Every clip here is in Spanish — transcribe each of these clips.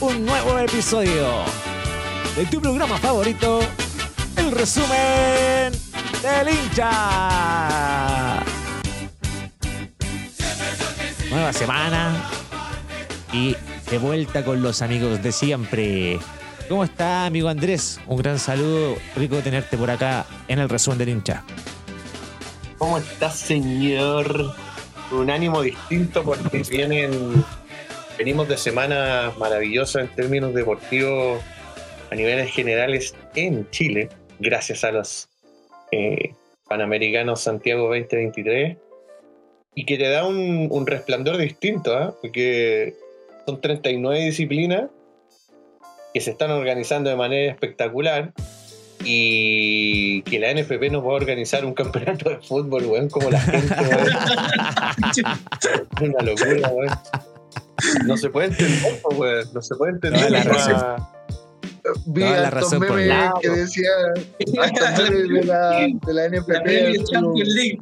Un nuevo episodio de tu programa favorito, el resumen del hincha. Nueva semana y de vuelta con los amigos de siempre. ¿Cómo está, amigo Andrés? Un gran saludo, rico tenerte por acá en el resumen del hincha. ¿Cómo estás, señor? Un ánimo distinto porque vienen, venimos de semanas maravillosas en términos deportivos a niveles generales en Chile, gracias a los eh, Panamericanos Santiago 2023, y que te da un, un resplandor distinto, ¿ah? porque son 39 disciplinas que se están organizando de manera espectacular y que la NFP nos va a organizar un campeonato de fútbol, weón, como la gente, weón. Una locura, weón. No se puede entender. No se puede entender. No, la razón. Vi Toda la razón por que decía de la, de la NFP. La Champions League.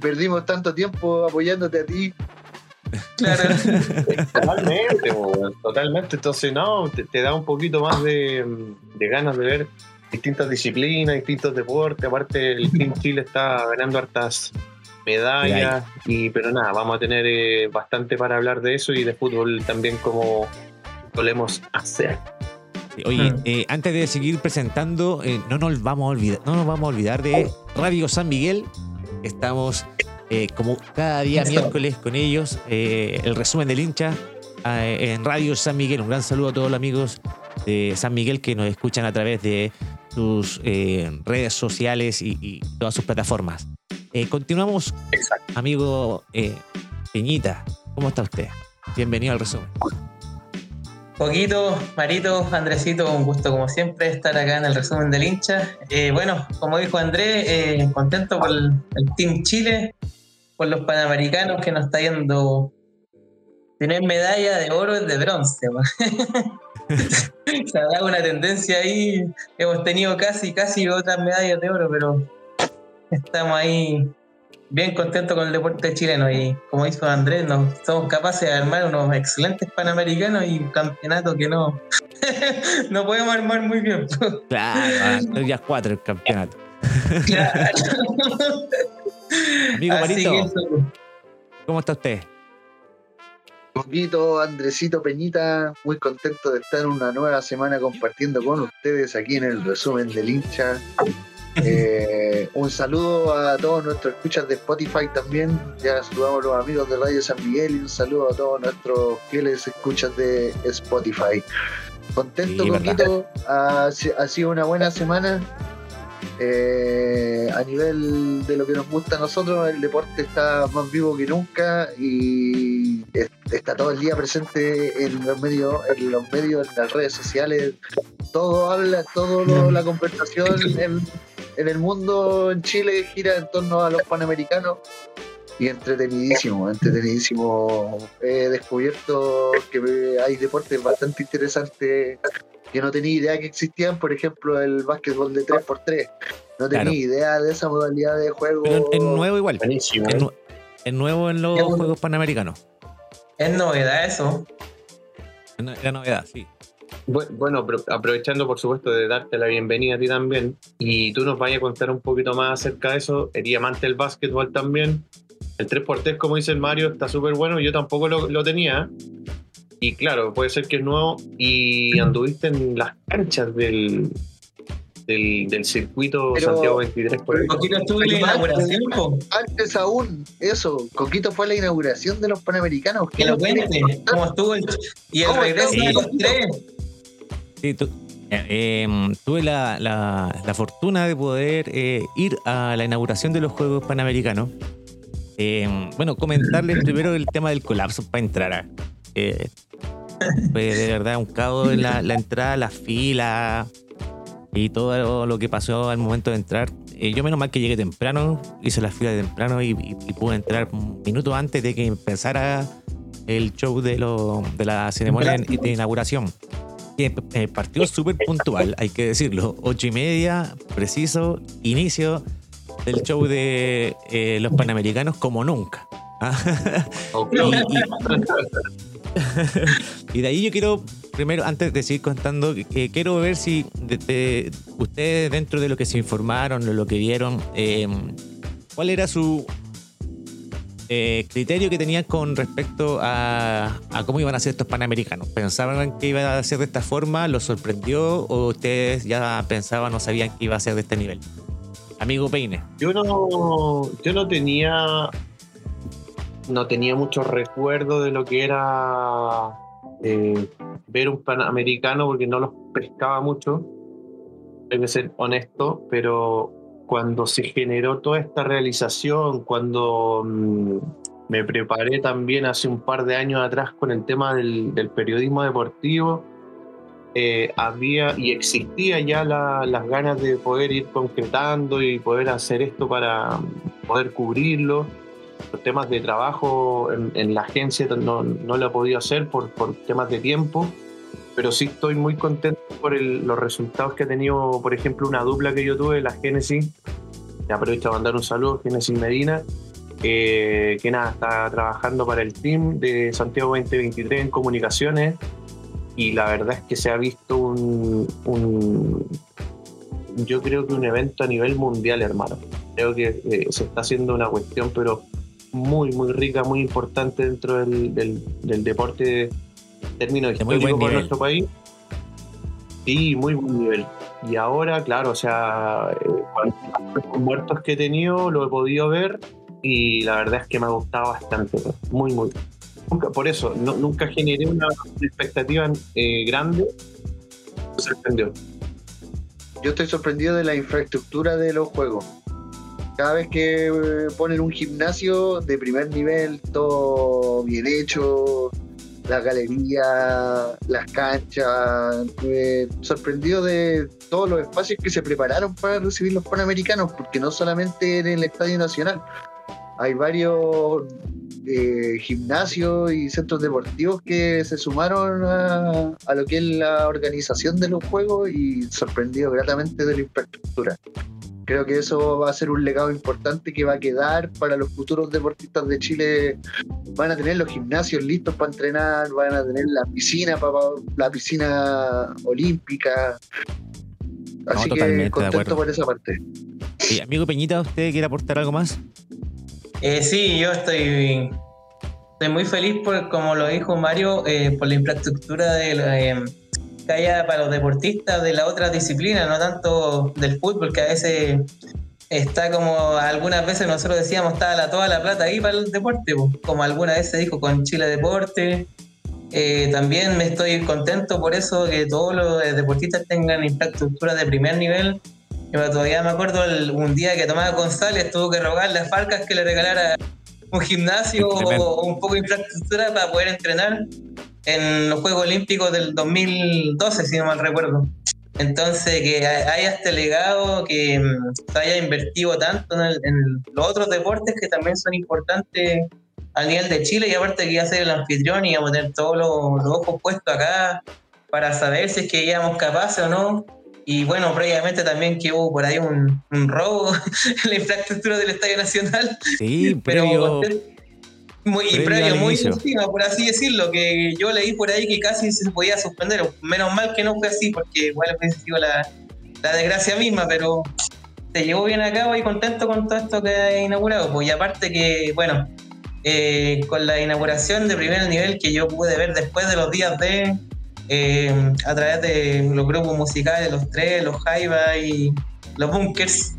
Perdimos tanto tiempo apoyándote a ti. Claro. Totalmente, totalmente. Entonces, no, te, te da un poquito más de, de ganas de ver distintas disciplinas, distintos deportes. Aparte, el Team Chile está ganando hartas medallas. Y, pero nada, vamos a tener eh, bastante para hablar de eso y de fútbol también como solemos hacer. Oye, Mm. eh, antes de seguir presentando, eh, no nos vamos a olvidar, no nos vamos a olvidar de Radio San Miguel. Estamos eh, como cada día miércoles con ellos. eh, el resumen del hincha eh, en Radio San Miguel. Un gran saludo a todos los amigos de San Miguel que nos escuchan a través de sus eh, redes sociales y, y todas sus plataformas. Eh, continuamos, Exacto. amigo eh, Peñita. ¿Cómo está usted? Bienvenido al resumen. Poquito, Marito, Andresito, un gusto como siempre estar acá en el resumen del hincha. Eh, bueno, como dijo Andrés, eh, contento por el, el Team Chile, por los panamericanos que nos está yendo. Tener medalla de oro es de bronce. Se ha dado una tendencia ahí. Hemos tenido casi, casi otras medallas de oro, pero estamos ahí bien contentos con el deporte chileno y como dijo Andrés, nos, somos capaces de armar unos excelentes panamericanos y un campeonato que no, no podemos armar muy bien. Claro, ah, ya cuatro el campeonato. Claro. Amigo Así Marito, ¿cómo está usted? Poquito, Andresito Peñita, muy contento de estar una nueva semana compartiendo con ustedes aquí en el resumen del hincha. Eh, un saludo a todos nuestros escuchas de Spotify también. Ya saludamos a los amigos de Radio San Miguel y un saludo a todos nuestros fieles escuchas de Spotify. Contento, Sí. Coquito. Ha, si- ha sido una buena semana. Eh, a nivel de lo que nos gusta a nosotros, el deporte está más vivo que nunca y es- está todo el día presente en los medios, en los medios, en las redes sociales. Todo habla, todo lo- la conversación en, en el mundo en Chile gira en torno a los panamericanos y entretenidísimo, entretenidísimo. He descubierto que hay deportes bastante interesantes que no tenía idea que existían, por ejemplo, el básquetbol de 3x3. No tenía Claro. idea de esa modalidad de juego. Pero es nuevo igual. Buenísimo. Es, nu- es nuevo en los. Juegos Panamericanos. es novedad eso. La novedad, sí. Bu- Bueno, aprovechando por supuesto de darte la bienvenida a ti también, y tú nos vayas a contar un poquito más acerca de eso, eres amante del básquetbol también. El 3x3, como dice el Mario, está súper bueno, yo tampoco lo, lo tenía. Y claro, puede ser que es nuevo, y anduviste en las canchas del, del, del circuito Pero- Santiago 23 por estuve en la inauguración. Antes aún, eso, Coquito fue la inauguración de los Panamericanos. que lo ¿Qué nos cuente, cómo estuvo el, y el ¿Cómo regreso estuvo? de los tres. Sí, eh, em, tuve la, la- la fortuna de poder eh, ir a la inauguración de los Juegos Panamericanos. Em, bueno, comentarles primero el tema del colapso para entrar. eh, fue de verdad un caos en la, la entrada, la fila y todo lo que pasó al momento de entrar. Eh, yo menos mal que llegué temprano, hice la fila temprano y, y- y pude entrar un minuto antes de que empezara el show de, lo- de la ceremonia de inauguración. Que eh, partió súper puntual, hay que decirlo. Ocho y media, preciso, inicio del show de eh, los Panamericanos como nunca. Y, y- y de ahí yo quiero, primero, antes de seguir contando, que quiero ver si ustedes dentro de lo que se informaron, de lo que vieron, eh, ¿cuál era su eh, criterio que tenían con respecto a, cómo iban a ser estos panamericanos. ¿Pensaban que iba a ser de esta forma? ¿Los sorprendió? ¿O ustedes ya pensaban o sabían que iba a ser de este nivel? Amigo Peine. Yo no, yo no tenía no tenía mucho recuerdo de lo que era eh, ver un panamericano porque no los pescaba mucho. Hay que ser honesto, pero cuando se generó toda esta realización, cuando mm, me preparé también hace un par de años atrás con el tema del, periodismo deportivo, eh, había y existía ya las ganas de poder ir concretando y poder hacer esto para poder cubrirlo. Los temas de trabajo en, la agencia no, lo he podido hacer por temas de tiempo, pero sí estoy muy contento por los resultados que ha tenido, por ejemplo, una dupla que yo tuve, la Génesis. Te aprovecho a mandar un saludo, Génesis Medina, que nada, está trabajando para el team de Santiago 2023 en comunicaciones y la verdad es que se ha visto un, yo creo que un evento a nivel mundial, hermano. Creo que eh, se está haciendo una cuestión, pero muy, muy rica, muy importante dentro del, del deporte términos históricos para nuestro país. Sí, muy buen nivel. Y ahora, claro, o sea, eh, los muertos que he tenido lo he podido ver y la verdad es que me ha gustado bastante, muy, muy. Nunca, por eso, nunca generé una expectativa eh, grande, me sorprendió. Yo estoy sorprendido de la infraestructura de los juegos. Cada vez que eh, ponen un gimnasio de primer nivel, todo bien hecho, la galería, las canchas. sorprendido de todos los espacios que se prepararon para recibir los Panamericanos, porque no solamente en el Estadio Nacional, hay varios eh, gimnasios y centros deportivos que se sumaron a, a, lo que es la organización de los Juegos y sorprendido gratamente de la infraestructura. Creo que eso va a ser un legado importante que va a quedar para los futuros deportistas de Chile. Van a tener los gimnasios listos para entrenar, van a tener la piscina, para, la piscina olímpica. Así que contento por esa parte. Y amigo Peñita, ¿usted quiere aportar algo más? Eh, sí, yo estoy, muy feliz por, como lo dijo Mario, eh, por la infraestructura de la, eh, que haya para los deportistas de la otra disciplina, no tanto del fútbol, que a veces está como algunas veces nosotros decíamos, está la, toda la plata ahí para el deporte, como alguna vez se dijo con Chile Deporte. Eh, también me estoy contento por eso que todos los deportistas tengan infraestructura de primer nivel. Yo todavía me acuerdo un día que Tomás González tuvo que rogarle a Falcas que le regalara un gimnasio o un poco de infraestructura para poder entrenar en los Juegos Olímpicos del 2012, si no mal recuerdo. Entonces, que haya este legado, que mm, se haya invertido tanto en, los otros deportes que también son importantes a nivel de Chile y aparte que iba a ser el anfitrión y a tener todos los, ojos puestos acá para saber si es que íbamos capaces o no. Y bueno, previamente también que hubo por ahí un, robo en la infraestructura del Estadio Nacional. Sí, pero muy previo, muy encima, por así decirlo, que yo leí por ahí que casi se podía suspender. Menos mal que no fue así, porque igual hubiese sido la, la desgracia misma, pero se llevó bien a cabo y contento con todo esto que ha inaugurado. Pues, y aparte que, bueno, eh, con la inauguración de primer nivel que yo pude ver después de los días de, eh, a través de los grupos musicales, los tres, los Jaiba y los Bunkers.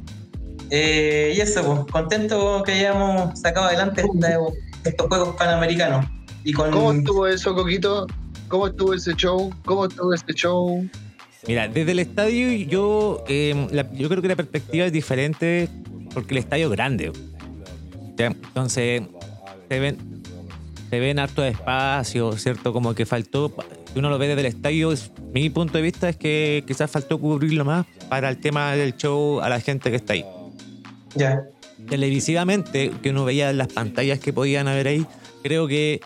Eh, y eso, pues, contento que hayamos sacado adelante esta estos Juegos Panamericanos. Y ¿Cómo estuvo eso, Coquito? ¿Cómo estuvo ese show? ¿Cómo estuvo ese show? Mira, desde el estadio yo, em, yo creo que la perspectiva es diferente porque el estadio es grande. Entonces, se ven, se ven harto de espacio, ¿cierto? Como que faltó, si uno lo ve desde el estadio, mi punto de vista es que quizás faltó cubrirlo más para el tema del show a la gente que está ahí. Ya televisivamente, que uno veía las pantallas que podían haber ahí, creo que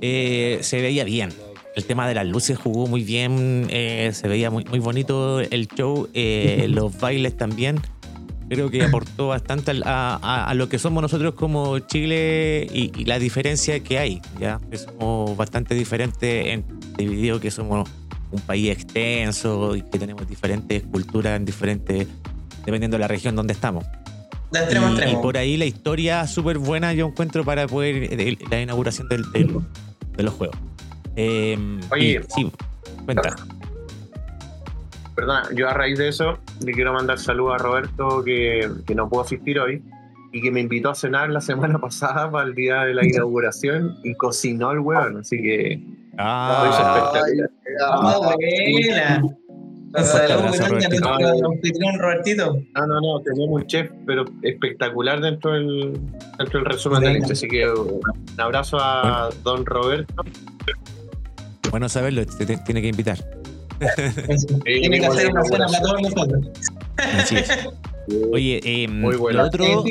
eh, se veía bien. El tema de las luces jugó muy bien, eh, se veía muy, muy bonito el show, eh, los bailes también. Creo que aportó bastante a, a- a lo que somos nosotros como Chile y, y la diferencia que hay, ¿ya? Que somos bastante diferentes, en, dividido que somos un país extenso y que tenemos diferentes culturas en diferentes, dependiendo de la región donde estamos. De extremo Y, y por ahí la historia súper buena yo encuentro para poder de- la inauguración del, del- de los juegos. Eh, Oye. y- sí, cuenta. Perdona, yo a raíz de eso le quiero mandar saludos a Roberto que, que no pudo asistir hoy y que me invitó a cenar la semana pasada para el día de la inauguración y cocinó el hueón, así que Ah, Ah, ah, buena. Robertito. no, no, no, tenemos un chef pero espectacular dentro del, dentro del resumen del hincha, así que un abrazo a don Roberto. bueno saberlo, te, te- tiene que invitar. Tiene que hacer una cena para todos nosotros. Así es. Oye, eh, Muy bueno. lo otro.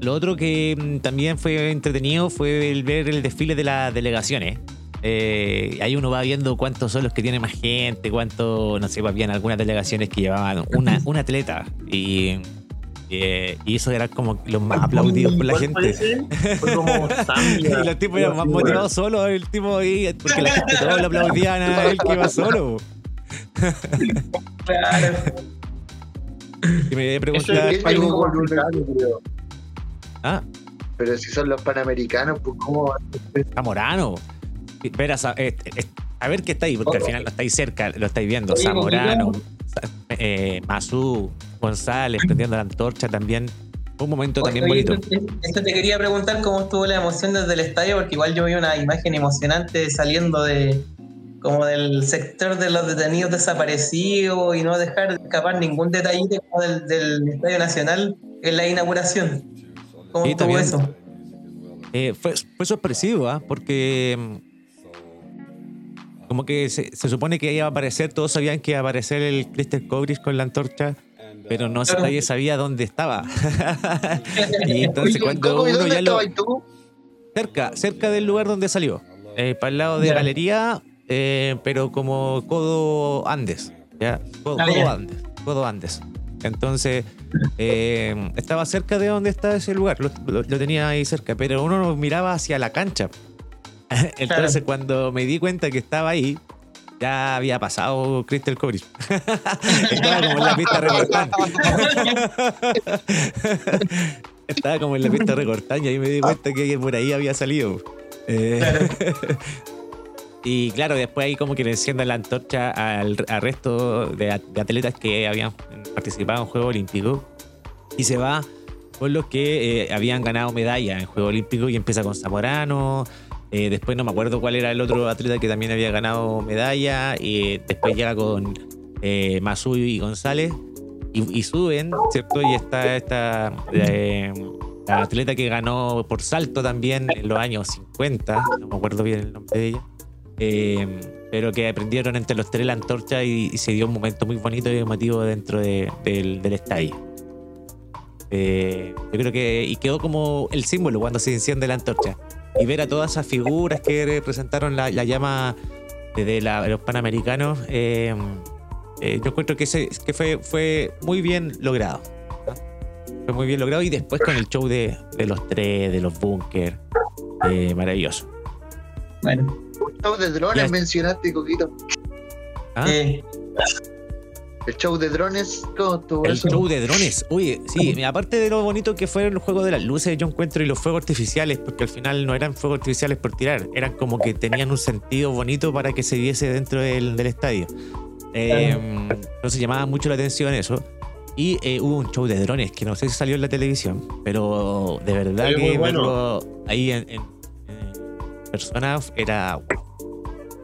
Lo que mm, también fue entretenido fue el ver el desfile de las delegaciones. Eh, ahí uno va viendo cuántos son los que tienen más gente, cuánto, no sé, habían algunas delegaciones que llevaban una, un atleta y, eh, y eso era como los más aplaudidos por la ¿Cuál gente. fue como Zambia. Y los tipos eran más motivados solos, el tipo ahí, porque la gente todos lo aplaudían a él que iba solo. Claro. Y me Eso preguntaba, es algo complicado, creo. ah, Pero si son los panamericanos, pues cómo Zamorano. Ver a, eh, eh, a ver qué está ahí, porque al final no estáis cerca, lo estáis viendo. Zamorano, eh, Mazú, González, prendiendo la antorcha también. Fue un momento también Oye, bonito. esto- esto te quería preguntar cómo estuvo la emoción desde el estadio, porque igual yo vi una imagen emocionante saliendo de como del sector de los detenidos desaparecidos y no dejar de escapar ningún detallito como del, del Estadio Nacional en la inauguración. ¿Cómo Sí, estuvo también. eso? Eh, fue, fue sorpresivo, ¿ah? porque mm, como que se, se supone que iba a aparecer, todos sabían que iba a aparecer el Crystal Cobris con la antorcha, pero no Claro. nadie sabía dónde estaba. y entonces Oye, cuando ¿cómo y uno dónde ya lo... tú? Cerca, cerca del lugar donde salió. Eh, para el lado de Ya. galería, eh, pero como codo Andes. ¿ya? Codo, Ah, codo. Andes. Codo Andes. Entonces, eh, estaba cerca de donde está ese lugar. Lo, lo- lo tenía ahí cerca, pero uno no miraba hacia la cancha. Entonces, Claro. cuando me di cuenta que estaba ahí, ya había pasado Crystal Cobris. estaba como en la pista recortando. Estaba como en la pista recortando y ahí me di cuenta que por ahí había salido. Eh, y claro, después ahí como que le enciendan la antorcha al, al resto de atletas que habían participado en Juegos Olímpicos y se va con los que eh, habían ganado medalla en Juegos Olímpicos y empieza con Zamorano. Eh, después no me acuerdo cuál era el otro atleta que también había ganado medalla. Y después llega con eh, Masú y González. Y, suben, ¿cierto? Y está esta eh, la atleta que ganó por salto también en los años 50, no me acuerdo bien el nombre de ella, eh, pero que aprendieron entre los tres la antorcha y, se dio un momento muy bonito y emotivo dentro de- del, estadio. Eh, yo creo que y quedó como el símbolo cuando se enciende la antorcha y ver a todas esas figuras que representaron la, la llama de, la- los panamericanos eh, eh, yo encuentro que, ese, que fue, fue muy bien logrado ¿no? fue muy bien logrado y después con el show de, de los tres de los bunkers eh, maravilloso Bueno, Un show de drones mencionaste, Coquito. ¿Ah? Eh, El show de drones, ¿cómo estuvo El eso? show de drones. Oye, sí, aparte de lo bonito que fue el juego de las luces, yo encuentro y los fuegos artificiales, porque al final no eran fuegos artificiales por tirar, eran como que tenían un sentido bonito para que se viese dentro del, del estadio. Eh, entonces llamaba mucho la atención eso. Y eh, hubo un show de drones que no sé si salió en la televisión, pero de verdad que bueno. verlo ahí en, en- en persona era.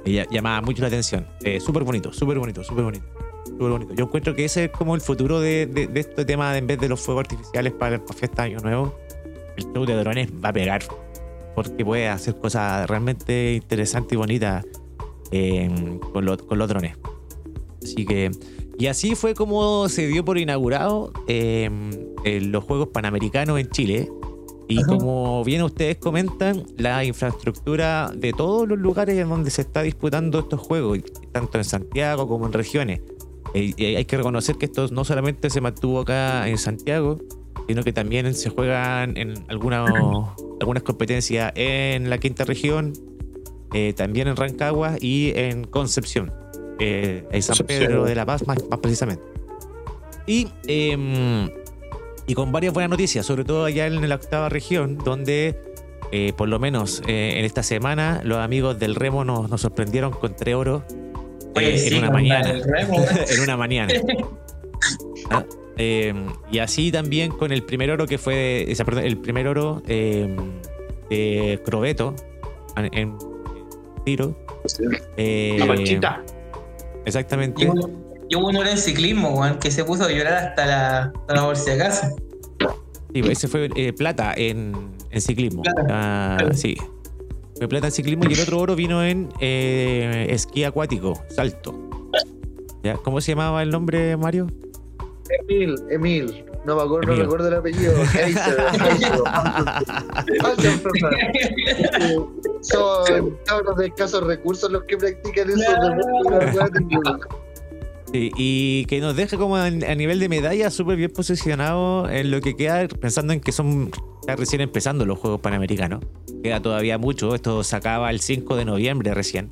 Ella llamaba mucho la atención. Eh, súper bonito, súper bonito, súper bonito. Súper bonito. Yo encuentro que ese es como el futuro de, de- de este tema, de en vez de los fuegos artificiales para, para fiesta de Año Nuevo, el show de drones va a pegar. Porque puede hacer cosas realmente interesantes y bonitas eh, con, lo- con los drones. Así que. Y así fue como se dio por inaugurado eh, los Juegos Panamericanos en Chile. Y Ajá. como bien ustedes comentan, la infraestructura de todos los lugares en donde se está disputando estos juegos, tanto en Santiago como en regiones, Eh, y hay que reconocer que esto no solamente se mantuvo acá en Santiago, sino que también se juegan en algunas algunas competencias en la quinta región, eh, también en Rancagua y en Concepción, eh, en San. Pedro de la Paz más, más precisamente. Y, em, y con varias buenas noticias, sobre todo allá en la octava región, donde eh, por lo menos en esta semana los amigos del remo nos, nos sorprendieron con tres oros Oye, eh, sí, en una mañana. en una mañana. Eh, y así también con el primer oro que fue, esa, perdón, el primer oro eh, de Crobeto en, en tiro. Eh, La manchita. Exactamente. Y hubo, un hora en ciclismo, weón, que se puso a llorar hasta la, hasta la bolsa de casa. Sí, ese fue eh, plata en, en ciclismo. Plata. Ah, sí. Fue plata en ciclismo y el otro oro vino en eh, esquí acuático, salto. ¿Ya? ¿Cómo se llamaba el nombre, Mario? Emil, Emil. No me acuerdo, no Emil. recuerdo el apellido. Perdón. Son cabros de escasos recursos los que practican eso. Sí, y que nos deja como a nivel de medalla súper bien posicionado en lo que queda, pensando en que son recién empezando los Juegos Panamericanos. Queda todavía mucho, esto se acaba el 5 de noviembre recién.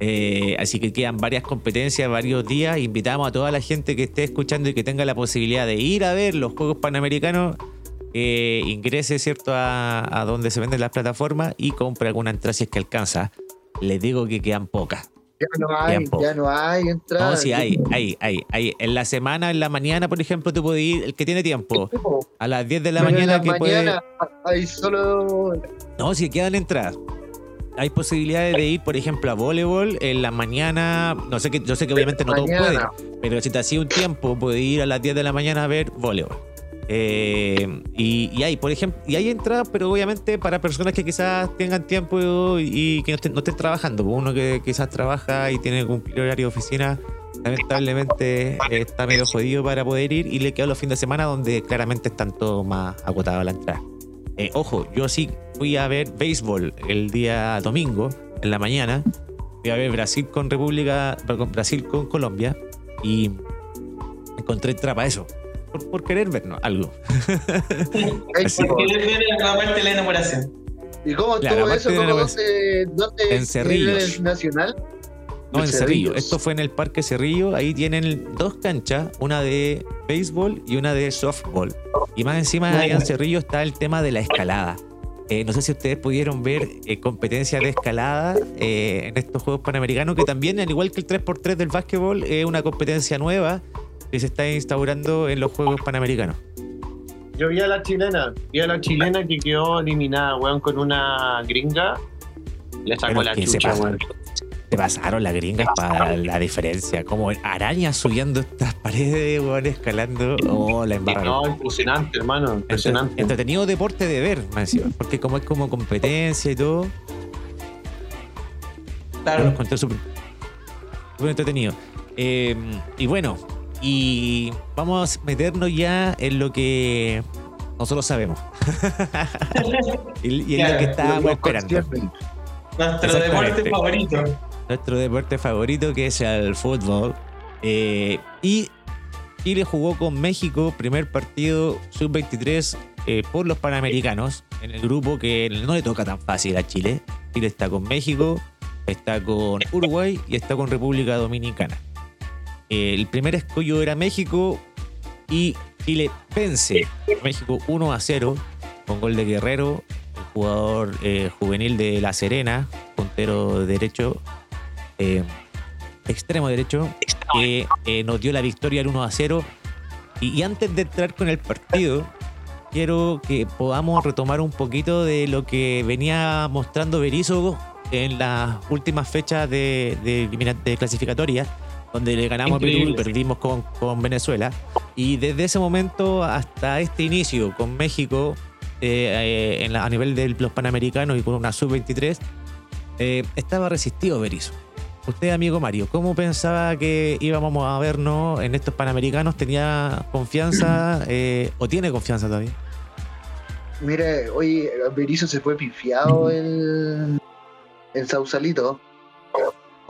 Eh, así que quedan varias competencias, varios días. Invitamos a toda la gente que esté escuchando y que tenga la posibilidad de ir a ver los Juegos Panamericanos, que ingrese, ¿cierto?, a, a donde se venden las plataformas y compre alguna entrada si es que alcanza. Les digo que quedan pocas. Ya no hay, Tiempo. ya no hay entrada. No, sí, hay, hay, hay, hay. En la semana, en la mañana, por ejemplo, tú puedes ir, el que tiene tiempo, a las 10 de la Pero en mañana la que puede... mañana hay solo. No, si quedan entradas. Hay posibilidades de ir, por ejemplo, a voleibol en la mañana. No sé que, yo sé que obviamente no todos pueden, mañana. pero si te hacía un tiempo, puedes ir a las 10 de la mañana a ver voleibol. Eh, y, hay, por ejemplo, y hay entradas, pero obviamente para personas que quizás tengan tiempo y, que no estén, no estén trabajando. Uno que quizás trabaja y tiene que cumplir horario de oficina, lamentablemente está medio jodido para poder ir y le quedan los fines de semana donde claramente están todos más agotados la entrada. Eh, ojo, yo sí fui a ver béisbol el día domingo, en la mañana. Fui a ver Brasil con República, Brasil con Colombia y encontré trapa eso. Por, por querer ver ¿no? algo. Hay Así. como- Porque viene la parte de la enamoración. ¿Y cómo estuvo eso? de ¿Cómo, la- dónde, dónde En Cerrillos. en el Nacional? No, en En Cerrillo. Cerrillos. Esto fue en el Parque Cerrillo. Ahí tienen dos canchas, una de béisbol y una de softball. Y más encima Muy allá en. Cerrillo está el tema de la escalada. Eh, no sé si ustedes pudieron ver eh, competencias de escalada eh, en estos Juegos Panamericanos, que también, al igual que el 3x3 del básquetbol, es una competencia nueva que se está instaurando en los Juegos Panamericanos. Yo vi a la chilena, vi a la chilena que quedó eliminada, weón, con una gringa. Le sacó Pero la se chucha, pasa. weón. Se pasaron las gringas para la diferencia. Como arañas subiendo estas paredes, weón, escalando. Oh, la embarraron. No, impresionante, hermano, impresionante. Entre- Entretenido deporte de ver, encima, porque como es como competencia y todo, Claro. súper súper entretenido. Eh, y bueno, y vamos a meternos ya en lo que nosotros sabemos. y, y en lo que estábamos esperando. Nuestro deporte favorito. Nuestro deporte favorito que es el fútbol. Eh, y Chile jugó con México, primer partido sub-23 eh, por los Panamericanos, en el grupo que no le toca tan fácil a Chile. Chile está con México, está con Uruguay y está con República Dominicana. Eh, el primer escollo era México y Chile vence México 1 a 0 con gol de Guerrero, el jugador eh, juvenil de La Serena, puntero derecho, eh, extremo derecho, que eh, nos dio la victoria al 1 a 0. Y, y antes de entrar con el partido, quiero que podamos retomar un poquito de lo que venía mostrando Berizzo en las últimas fechas de, de clasificatoria, donde le ganamos a Perú y Increíble. perdimos con, con Venezuela. Y desde ese momento hasta este inicio con México, eh, eh, en la- a nivel de los Panamericanos y con una sub-23, eh, estaba resistido Berizzo. Usted, amigo Mario, ¿cómo pensaba que íbamos a vernos en estos Panamericanos? ¿Tenía confianza eh, o tiene confianza todavía? Mire, hoy Berizzo se fue pifiado en, en Sausalito.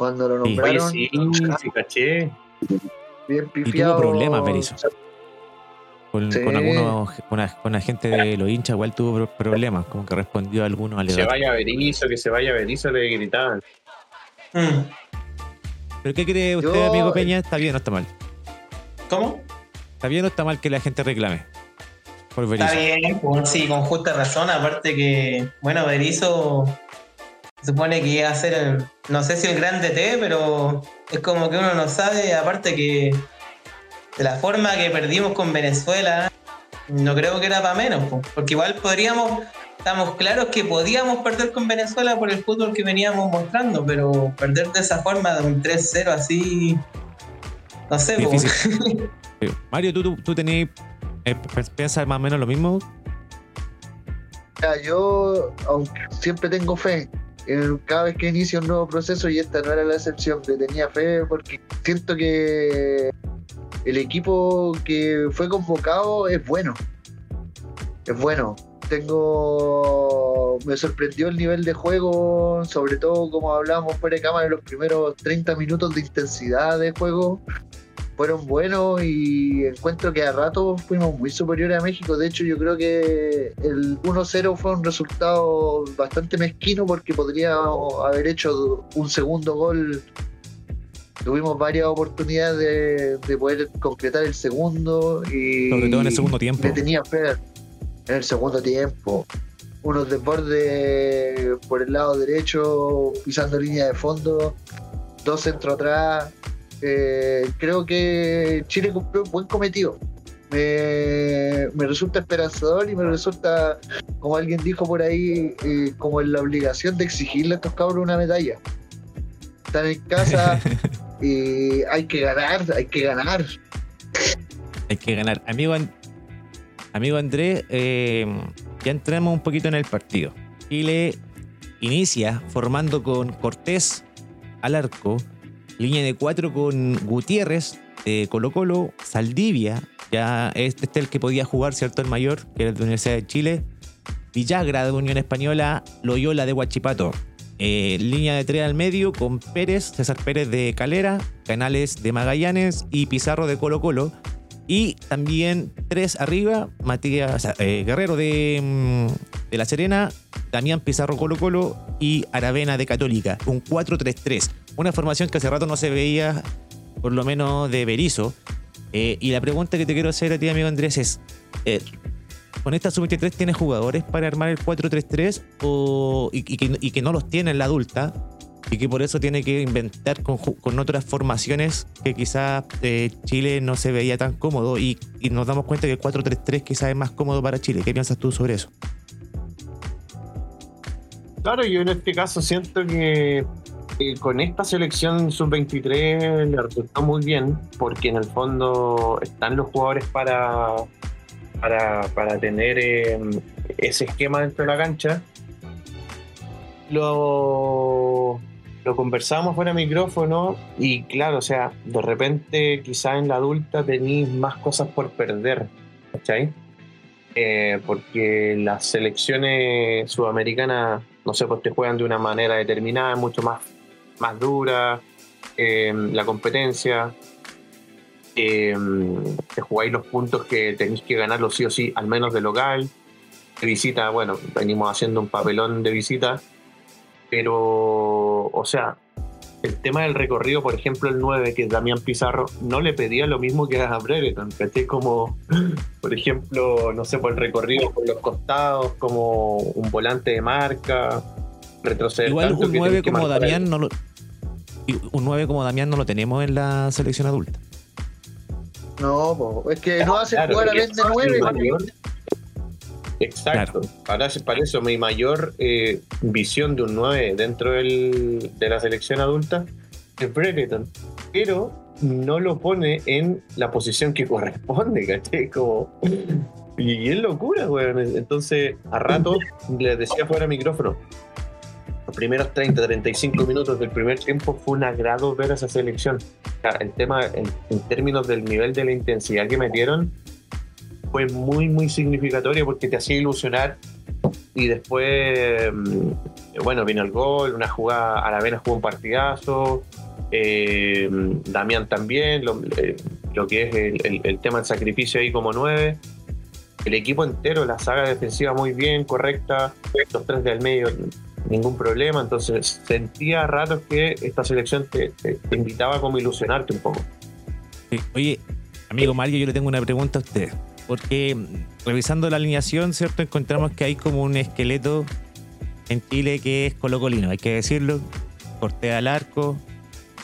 Cuando lo nombraron. sí, sí, caché. bien Y tuvo problemas, Berizzo. Con, Sí. con algunos, con la, con la gente de los hinchas igual tuvo pro- problemas, como que respondió a algunos Que se vaya Berizzo, que se vaya Berizzo, le gritaban. Mm. ¿Pero qué cree usted, Yo- amigo Peña? ¿Está bien o está mal? ¿Cómo? ¿Está bien o está mal que la gente reclame? Por Está Berizzo. bien, pues, sí, con justa razón. Aparte que, bueno, Berizzo se supone que iba a ser, el- no sé si el gran DT, pero es como que uno no sabe. Aparte que de la forma que perdimos con Venezuela, no creo que era para menos, porque igual podríamos, estamos claros que podíamos perder con Venezuela por el fútbol que veníamos mostrando, pero perder de esa forma, de un 3-0 así, no sé. Difícil. Mario, ¿tú, tú, tú tenías, eh, piensas más o menos lo mismo? Yo, aunque siempre tengo fe, cada vez que inicio un nuevo proceso, y esta no era la excepción, le tenía fe porque siento que el equipo que fue convocado es bueno. Es bueno. Tengo. Me sorprendió el nivel de juego, sobre todo como hablábamos fuera de cámara, los primeros 30 minutos de intensidad de juego fueron buenos y encuentro que a rato fuimos muy superiores a México. De hecho, yo creo que el 1-0 fue un resultado bastante mezquino porque podría haber hecho un segundo gol. Tuvimos varias oportunidades de, de poder concretar el segundo y Sobre todo en el segundo tiempo. le tenía fe en el segundo tiempo. Unos desbordes por el lado derecho, pisando línea de fondo, dos centros atrás. Eh, creo que Chile cumplió un buen cometido. Me, me resulta esperanzador y me resulta, como alguien dijo por ahí, eh, como en la obligación de exigirle a estos cabros una medalla. Están en casa y hay que ganar, hay que ganar. Hay que ganar. Amigo, amigo Andrés, eh, ya entramos un poquito en el partido. Chile inicia formando con Cortés al arco, línea de cuatro con Gutiérrez de Colo Colo, Saldivia, ya este, este es el que podía jugar, ¿cierto? El mayor, que era de Universidad de Chile, Villagra de Unión Española, Loyola de Huachipato. Eh, línea de tres al medio con Pérez, César Pérez de Calera, Canales de Magallanes y Pizarro de Colo Colo. Y también tres arriba, Matías eh, Guerrero de, mm, de La Serena, Damián Pizarro Colo Colo y Aravena de Católica. Un 4-3-3. Una formación que hace rato no se veía, por lo menos de Berizo. Eh, y la pregunta que te quiero hacer a ti, amigo Andrés, es: eh, ¿con esta sub-23 tienes jugadores para armar el 4-3-3 o, y, que, y que no los tiene en la adulta? Y que por eso tiene que inventar con, con otras formaciones que quizás Chile no se veía tan cómodo y, y nos damos cuenta que el 4-3-3 quizás es más cómodo para Chile. ¿Qué piensas tú sobre eso? Claro, yo en este caso siento que con esta selección sub-23 le resultó muy bien, porque en el fondo están los jugadores para, para, para tener eh, ese esquema dentro de la cancha. Lo, lo conversamos fuera micrófono y claro, o sea, de repente quizá en la adulta tenéis más cosas por perder, ¿cachai? Eh, porque las selecciones sudamericanas, no sé, pues te juegan de una manera determinada, mucho más, más dura, eh, la competencia, eh, te jugáis los puntos que tenéis que ganarlos sí o sí, al menos de local, de visita, bueno, venimos haciendo un papelón de visita, pero, o sea, el tema del recorrido, por ejemplo, el 9, que es Damián Pizarro, no le pedía lo mismo que a Brereton, ¿cachai? Como, por ejemplo, no sé, por el recorrido por los costados, como un volante de marca, retroceder Igual tanto un que 9 tenés que como Damián no lo, un 9 como Damián no lo tenemos en la selección adulta. No, po, es que no Claro, jugar a vez de mi nueve. mayor- Exacto. Para, para eso, mi mayor eh, visión de un 9 dentro del- de la selección adulta es Brereton. Pero no lo pone en la posición que corresponde, ¿cachai? Como. Y es locura, weón. Entonces, a rato, les decía fuera de micrófono, los primeros 30, 35 minutos del primer tiempo fue un agrado ver a esa selección. El tema, en, en términos del nivel de la intensidad que metieron, fue muy, muy significatorio porque te hacía ilusionar. Y después, mm, bueno, vino el gol, una jugada, Aravena jugó un partidazo. Eh, Damián también, lo, eh, lo que es el, el- el tema del sacrificio ahí como nueve. El equipo entero, la saga defensiva muy bien, correcta. Los tres del medio, ningún problema. Entonces sentía a ratos que esta selección te, te- te invitaba como ilusionarte un poco. Oye, amigo Mario, yo le tengo una pregunta a usted. Porque mm, revisando la alineación, ¿cierto? Encontramos que hay como un esqueleto en Chile que es colocolino, hay que decirlo. Cortea al arco.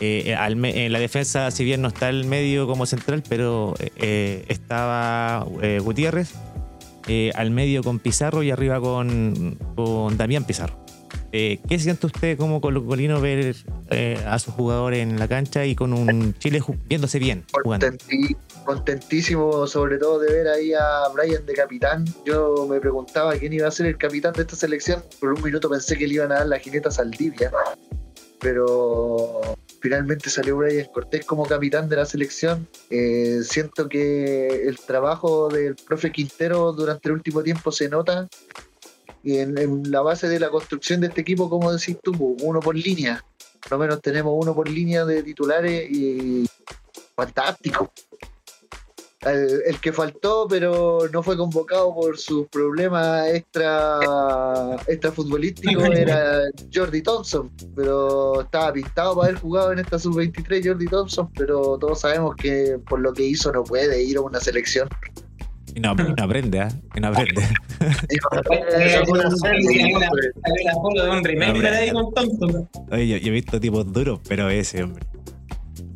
eh, al me- en la defensa, si bien no está el medio como central, pero eh, eh, estaba eh, Gutiérrez. eh, al medio con Pizarro y arriba con, con Damián Pizarro. Eh, ¿Qué siente usted como colocolino ver eh, a sus jugadores en la cancha y con un Chile viéndose bien jugando? Contentísimo sobre todo de ver ahí a Brian de capitán. Yo me preguntaba quién iba a ser el capitán de esta selección. Por un minuto pensé que le iban a dar la jineta Saldivia, pero finalmente salió Brian Cortés como capitán de la selección. Eh, siento que el trabajo del profe Quintero durante el último tiempo se nota. Y en, en la base de la construcción de este equipo, como decís tú, uno por línea. Por lo menos tenemos uno por línea de titulares y fantástico. El, el que faltó, pero no fue convocado por sus problemas extra, extra futbolísticos, era Jordi Thompson. Pero estaba pintado para haber jugado en esta sub-23 Jordi Thompson, pero todos sabemos que por lo que hizo no puede ir a una selección. Y no, y no aprende, ¿ah? Y no aprende. Oye, yo, yo he visto tipos duros, pero ese, hombre.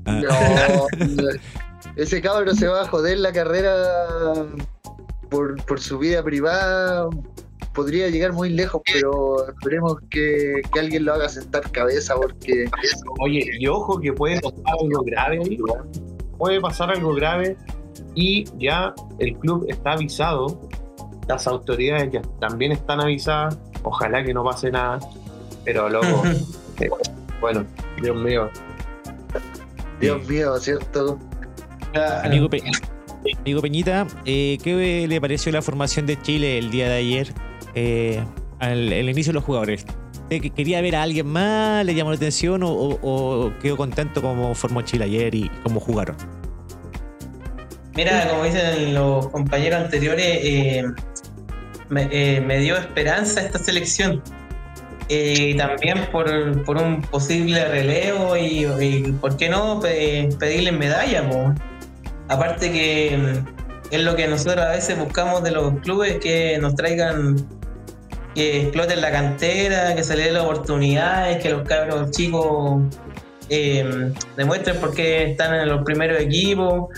Ah, No, ese cabro se va a joder la carrera por, por su vida privada. Podría llegar muy lejos, pero esperemos que, que alguien lo haga sentar cabeza porque Oye, y ojo que puede pasar algo grave. Puede pasar algo grave y ya el club está avisado, las autoridades ya también están avisadas, ojalá que no pase nada, pero loco, eh, bueno, Dios mío, Dios mío, ¿cierto? Amigo, Pe- amigo Peñita, eh, ¿qué le pareció la formación de Chile el día de ayer eh, al el inicio de los jugadores? ¿Usted que- ¿Quería ver a alguien más? ¿Le llamó la atención o, o- o quedó contento como formó Chile ayer y cómo jugaron? Mira, como dicen los compañeros anteriores, eh, me, eh, me dio esperanza esta selección. Eh, Y también por, por un posible relevo y, y ¿por qué no pe- pedirles medalla? po? Aparte que mm, es lo que nosotros a veces buscamos de los clubes, que nos traigan, que exploten la cantera, que se les den las oportunidades, que los cabros chicos eh, demuestren por qué están en los primeros equipos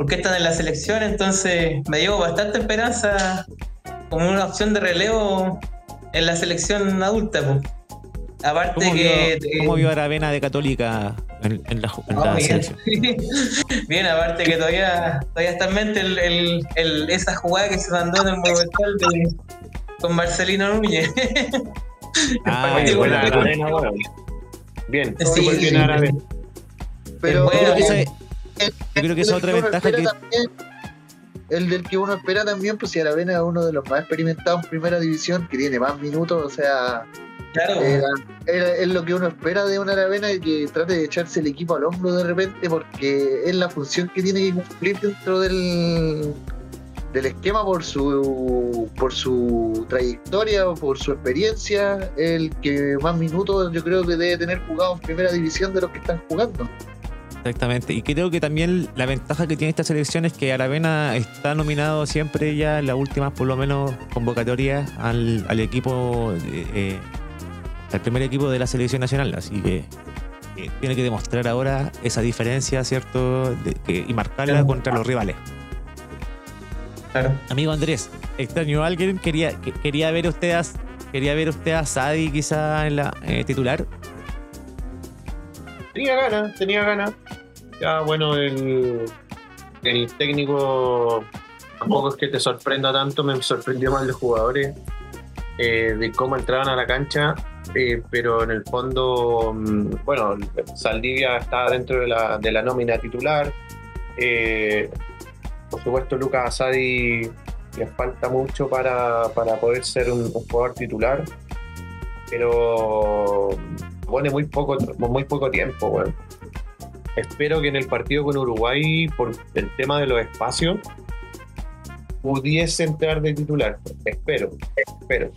porque están en la selección, entonces me dio bastante esperanza como una opción de relevo en la selección adulta. po. Aparte ¿Cómo, que... vio, cómo vio a Aravena de Católica en, en la, en Ah, la bien. selección? Bien, aparte que todavía, todavía está en mente el, el- el- esa jugada que se mandó en el Monumental de- con Marcelino Núñez. Ah, bueno, con la bueno. Bien, Sí, bien sí. árabe. Pero Bueno, esa yo creo que esa es otra ventaja que... también- el del que uno espera también, pues si Aravena es uno de los más experimentados en primera división, que tiene más minutos, o sea, Claro, Era, era- es lo que uno espera de una Aravena que trate de echarse el equipo al hombro de repente porque es la función que tiene que cumplir dentro del, del esquema por su por su trayectoria o por su experiencia. El que más minutos yo creo que debe tener jugado en primera división de los que están jugando Exactamente. Y creo que también la ventaja que tiene esta selección es que Aravena está nominado siempre ya en las últimas, por lo menos, convocatorias al, al equipo, eh, al primer equipo de la selección nacional. Así que eh, tiene que demostrar ahora esa diferencia, ¿cierto? De- y marcarla Claro. contra los rivales. claro. Amigo Andrés, extraño a alguien, quería, que- quería ver usted a, quería ver usted a Sadi quizá en la eh, titular. Tenía ganas, tenía ganas. Ya, bueno, el, el técnico tampoco es que te sorprenda tanto, me sorprendió más los jugadores eh, de cómo entraban a la cancha, eh, pero en el fondo, mm, bueno, Saldivia está dentro de la, de la nómina titular. eh, por supuesto, Lucas Asadi le falta mucho para, para poder ser un, un jugador titular, pero pone muy poco, muy poco tiempo, espero que en el partido con Uruguay, por el tema de los espacios, pudiese entrar de titular. Espero, espero.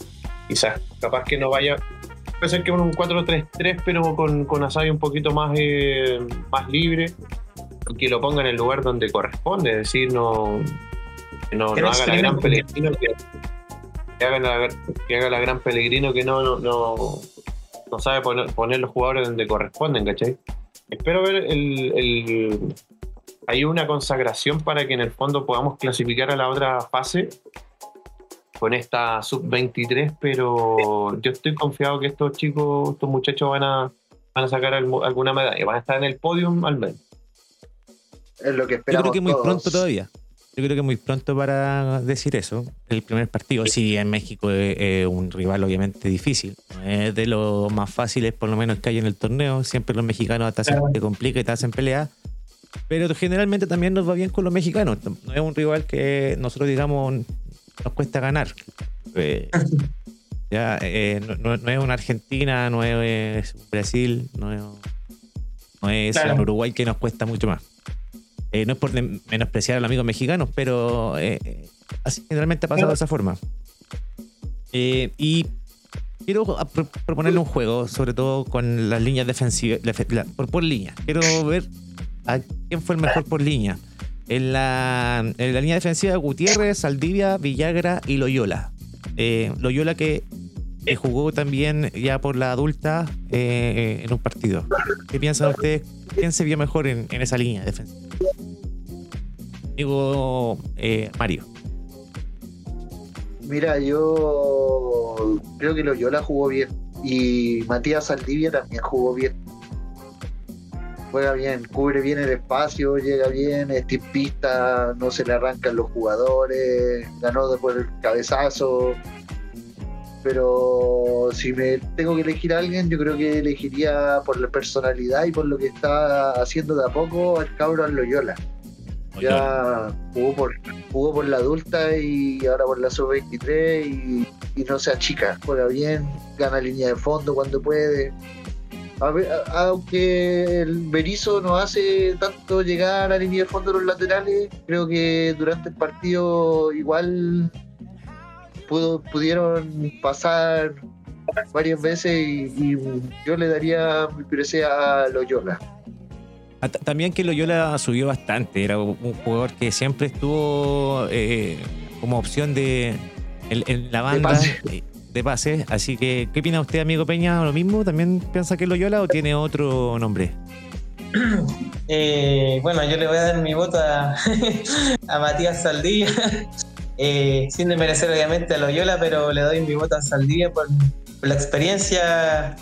Quizás, capaz que no vaya. Puede ser que un 4-3-3, pero con, con Asai un poquito más, eh, más libre y que lo ponga en el lugar donde corresponde. Es decir, no, no, haga la gran. Pellegrino que, que haga la, que haga la gran Pellegrino que no, no, no, no sabe poner, poner los jugadores donde corresponden, ¿cachai? Espero ver el, el- hay una consagración para que en el fondo podamos clasificar a la otra fase con esta sub-23, pero yo estoy confiado que estos chicos, estos muchachos van a, van a sacar alguna medalla, van a estar en el podium al menos. Es lo que Yo esperamos. creo que muy todos. pronto todavía. Yo creo que muy pronto para decir eso. El primer partido, sí, en México es, es un rival obviamente difícil. No Es de los más fáciles, por lo menos, que hay en el torneo. Siempre los mexicanos hasta se te complica y te hacen pelea. Pero generalmente también nos va bien con los mexicanos. No es un rival que nosotros, digamos, nos cuesta ganar. Eh, ya, eh, no, es una Argentina, no es un Brasil, no es, no es Claro. un Uruguay que nos cuesta mucho más. Eh, no es por menospreciar a los amigos mexicanos, pero eh, así generalmente ha pasado de esa forma. Eh, y quiero proponerle un juego, sobre todo con las líneas defensivas, la- por, por línea. Quiero ver a quién fue el mejor por línea. En la, en la línea defensiva, Gutiérrez, Saldivia, Villagra y Loyola. Loyola que jugó también ya por la adulta en un partido. ¿Qué piensan ustedes? ¿Quién se vio mejor en, en esa línea defensiva? Digo, eh, Mario. Mira, yo creo que Loyola jugó bien. Y Matías Saldivia también jugó bien. Juega bien, cubre bien el espacio, llega bien, es tipista, no se le arrancan los jugadores, ganó después el cabezazo. Pero si me tengo que elegir a alguien, yo creo que elegiría por la personalidad y por lo que está haciendo de a poco al cabro Loyola. Ya jugó por, jugó por la adulta y ahora por la sub-23 y, y no se achica, juega bien, gana línea de fondo cuando puede. A ver, a- aunque el Berizzo no hace tanto llegar a línea de fondo de los laterales, creo que durante el partido igual pudo, pudieron pasar varias veces y, y yo le daría mi presea a Loyola. Ah, ta- También que Loyola subió bastante. Era un jugador que siempre estuvo eh, como opción de en, en la banda pase. eh, de pase. Así que, ¿qué opina usted, amigo Peña? ¿Lo mismo? ¿También piensa que es Loyola o tiene otro nombre? Eh, bueno, yo le voy a dar mi voto a, a Matías Saldivia, eh, sin desmerecer obviamente a Loyola, pero le doy mi voto a Saldivia por, por la experiencia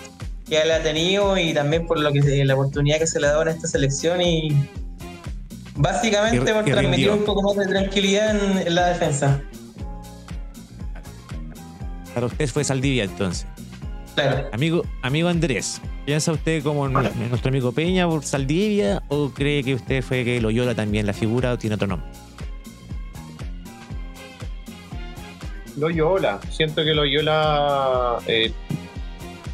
que él ha tenido y también por lo que la oportunidad que se le ha dado en esta selección y básicamente por transmitir rindió. un poco más de tranquilidad en, en la defensa. Para usted fue Saldivia entonces. Claro. Amigo, amigo Andrés, ¿piensa usted como nuestro amigo Peña por Saldivia o cree que usted fue que Loyola también la figura o tiene otro nombre? Loyola, siento que Loyola eh,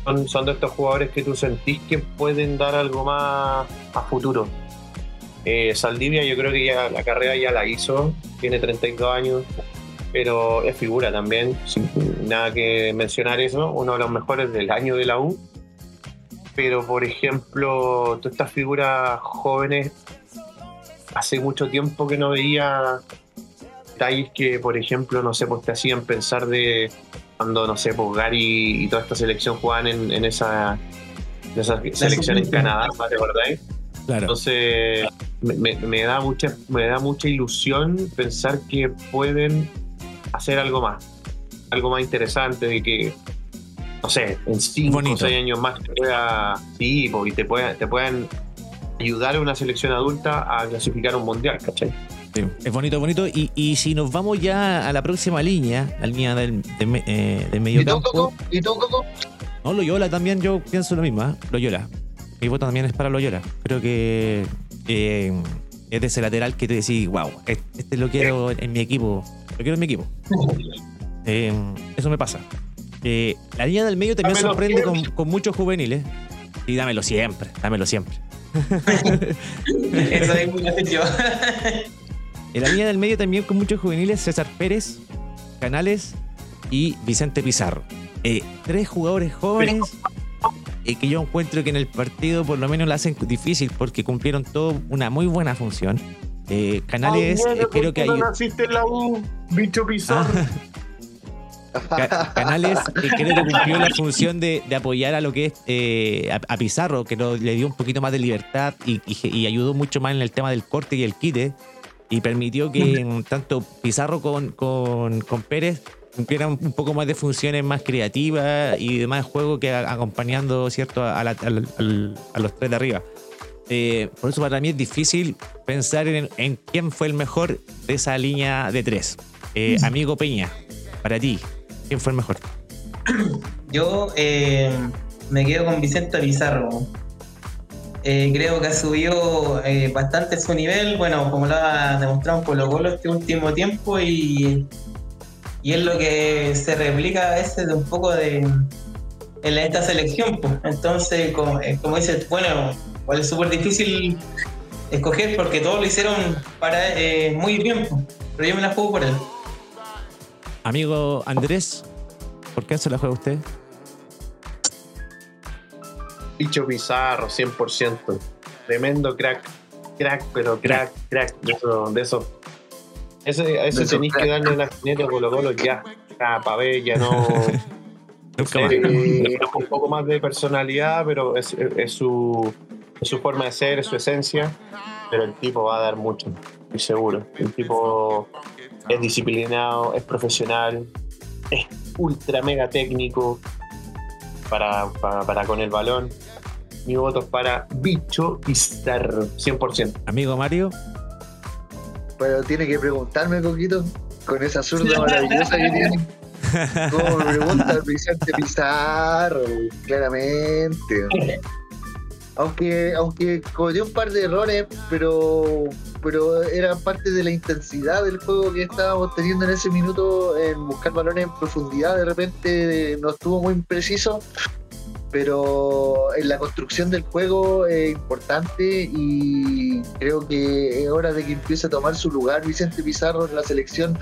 son, son de estos jugadores que tú sentís que pueden dar algo más a futuro. Eh, Saldivia yo creo que ya la carrera ya la hizo, tiene 32 años, pero es figura también, nada que mencionar eso, uno de los mejores del año de la U. Pero por ejemplo, todas estas figuras jóvenes, hace mucho tiempo que no veía detalles que, por ejemplo, no sé, pues te hacían pensar de cuando, no sé, pues Gary y toda esta selección jugaban en, en esa, en esa selección en sub-20. Canadá, ¿no te acordáis? Claro. Entonces, me, me- da mucha, me da mucha ilusión pensar que pueden hacer algo más, algo más interesante, de que, no sé, en 5 o Bonito. 6 años más te pueda, sí, y te, pueda, te puedan ayudar a una selección adulta a clasificar un mundial, ¿cachai? Sí, es bonito, bonito. Y, y si nos vamos ya a la próxima línea, la línea del, de, eh, del medio ¿Y tú, campo. Coco? ¿Y tú, Coco? No, Loyola también, yo pienso lo mismo, ¿eh? Loyola. Mi voto también es para Loyola. Creo que eh, es de ese lateral que te decís, wow, este lo quiero en mi equipo. Lo quiero en mi equipo. Eh, eso me pasa. Eh, la línea del medio también Dámelo sorprende con muchos juveniles. Y dámelo siempre, dámelo siempre. Eso es muy yo. En la línea del medio también con muchos juveniles, César Pérez, Canales y Vicente Pizarro. Eh, tres jugadores jóvenes eh, que yo encuentro que en el partido por lo menos lo hacen difícil porque cumplieron todo una muy buena función. Eh, Canales, Ay, eh, ¿por creo que hay... en la U, bicho Pizarro. Ca- Canales eh, creo que cumplió la función de, de apoyar a lo que es eh, a, a Pizarro, que lo- le dio un poquito más de libertad y, y- y ayudó mucho más en el tema del corte y el quite y permitió que tanto Pizarro con, con, con Pérez cumplieran un poco más de funciones más creativas y demás juego que a- acompañando cierto la- a los tres de arriba. Eh, por eso para mí es difícil pensar en, en quién fue el mejor de esa línea de tres. Eh, amigo Peña, para ti, ¿quién fue el mejor? Yo eh, me quedo con Vicente Pizarro. Eh, creo que ha subido eh, bastante su nivel, bueno, como lo ha demostrado Colo Colo este último tiempo y, y es lo que se replica a veces de un poco de en esta selección. pues. Entonces, como, eh, como dices, bueno, es súper difícil escoger porque todos lo hicieron para muy bien, pues. pero yo me la juego por él. Amigo Andrés, ¿por qué se la juega usted? Bicho Pizarro, 100%. Tremendo crack. Crack, pero crack, crack. De eso. De eso. Ese, ese tenéis que darle una jineta a Colo Colo ya. Ah, pa' ver, ya no. Eh, un poco más de personalidad, pero es, es su, es su forma de ser, es su esencia. Pero el tipo va a dar mucho, estoy seguro. El tipo es disciplinado, es profesional, es ultra mega técnico para, para, para con el balón. Mi voto es para Bicho Pizarro, 100%. Amigo Mario, Pero tiene que preguntarme, Coquito, con esa zurda maravillosa que tiene. ¿Cómo me pregunta el Vicente Pizarro? Claramente. Aunque, aunque cometió un par de errores, pero, pero eran parte de la intensidad del juego que estábamos teniendo en ese minuto en buscar balones en profundidad. De repente no estuvo muy preciso, pero en la construcción del juego es importante y creo que es hora de que empiece a tomar su lugar Vicente Pizarro en la selección,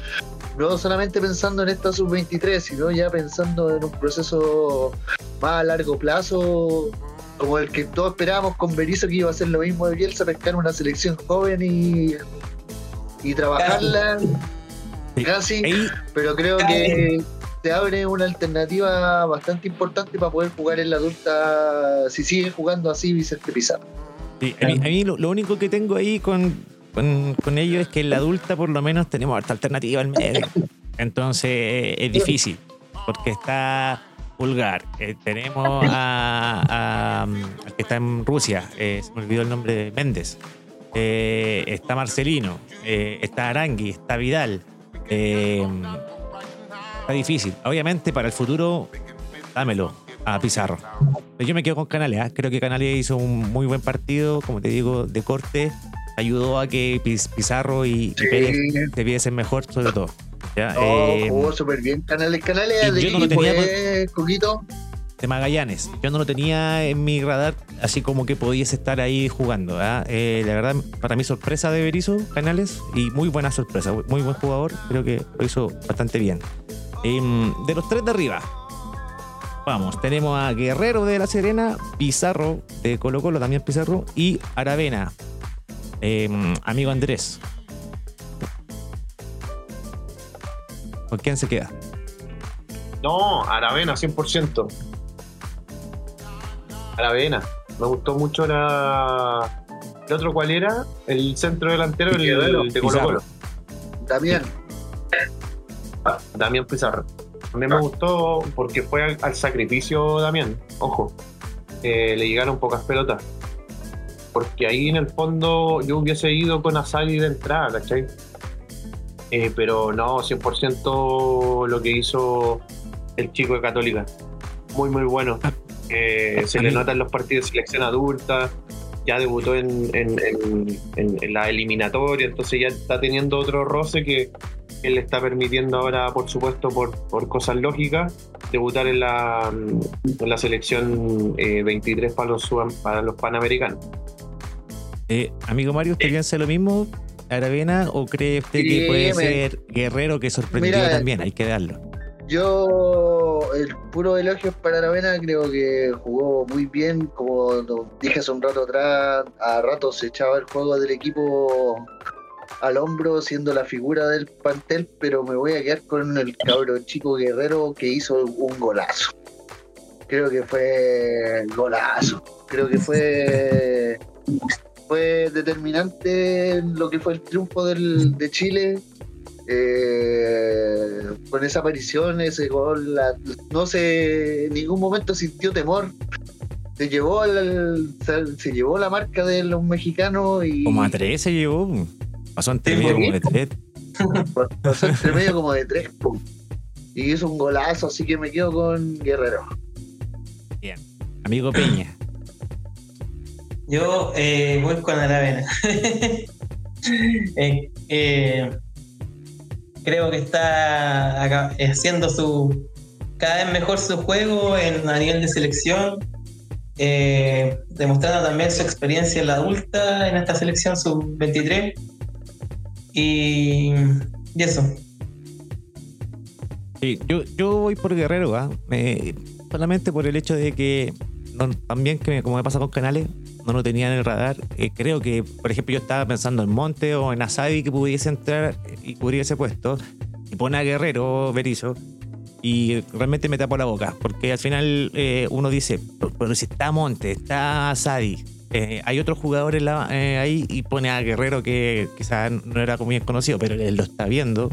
no solamente pensando en esta sub-23, sino ya pensando en un proceso más a largo plazo, como el que todos esperábamos con Berizzo, que iba a hacer lo mismo de Bielsa, pescar una selección joven y, y trabajarla. Casi. Pero creo que te abre una alternativa bastante importante para poder jugar en la adulta si sigue jugando así Vicente Pizarro. Sí, a mí, a mí lo, lo único que tengo ahí con, con, con ello es que en la adulta por lo menos tenemos harta alternativa al medio. Entonces eh, es difícil, porque está Pulgar, eh, tenemos a, a- al que está en Rusia, eh, se me olvidó el nombre de Méndez, eh, está Marcelino, eh, está Arangui, está Vidal. Eh, está difícil. Obviamente para el futuro, dámelo a Pizarro. Pero yo me quedo con Canales. Creo que Canales hizo un muy buen partido, como te digo, de corte. Ayudó a que Piz- Pizarro y, y Sí. Pérez se viesen mejor, sobre todo. ¿ya? No, Eh, jugó súper bien Canales. Canales y de yo no lo tenía es, Coquito? de Magallanes. Yo no lo tenía en mi radar, así como que pudiese estar ahí jugando. ¿ah? Eh, la verdad, para mí, sorpresa de Berizzo, Canales, y muy buena sorpresa. Muy buen jugador, creo que lo hizo bastante bien. Em, de los tres de arriba, vamos, tenemos a Guerrero de La Serena, Pizarro de Colo Colo, también Pizarro, y Aravena. Em, amigo Andrés. ¿Con quién se queda? No, Aravena, 100%. Aravena. Me gustó mucho la. ¿El otro cuál era? El centro delantero el, el de Colo Colo. También. Ah, Damián Pizarro. A mí me gustó porque fue al, al sacrificio Damián. Ojo. Eh, le llegaron pocas pelotas. Porque ahí en el fondo yo hubiese ido con Asali de entrada, ¿cachai? Eh, pero no, 100% lo que hizo el chico de Católica. Muy, muy bueno. Eh, se le mí- nota en los partidos de selección adulta. Ya debutó en, en- en- en- en la eliminatoria, entonces ya está teniendo otro roce que, le está permitiendo ahora, por supuesto, por, por cosas lógicas, debutar en la, en la selección eh, 23 para los, para los panamericanos. Eh, amigo Mario, ¿usted piensa lo mismo, Aravena, o cree usted que puede me- ser guerrero que sorprendió Mira, también? Hay que darlo. Yo, el puro elogio para Aravena, creo que jugó muy bien. Como lo dije hace un rato atrás, a ratos se echaba el juego del equipo al hombro, siendo la figura del pantel. Pero me voy a quedar con el cabro chico guerrero que hizo un golazo. Creo que fue golazo. Creo que fue fue determinante en lo que fue el triunfo del, de Chile. Eh, con esa aparición, ese gol, no se en ningún momento sintió temor. Se llevó el- se, se llevó la marca de los mexicanos y Como a tres se llevó. Pasó entre medio como de tres. pasó entre medio como de tres. pum. Y hizo un golazo, así que me quedo con Guerrero. Amigo Peña. Yo eh, voy con Aravena. Eh, eh, creo que está acá- haciendo su cada vez mejor su juego en, a nivel de selección, eh, demostrando también su experiencia en la adulta en esta selección sub-23. Y, y eso. Sí, yo, yo voy por Guerrero. Eh, solamente por el hecho de que también que como me pasa con Canales, no lo tenía en el radar. Eh, creo que, por ejemplo, yo estaba pensando en Monte o en Asadi que pudiese entrar y cubrir ese puesto. Y pone a Guerrero Berizzo y realmente me tapó la boca. Porque al final eh, uno dice, pero si está Monte, está Asadi. Eh, hay otros jugadores la- eh, ahí y pone a Guerrero que quizás no era muy conocido, pero él lo está viendo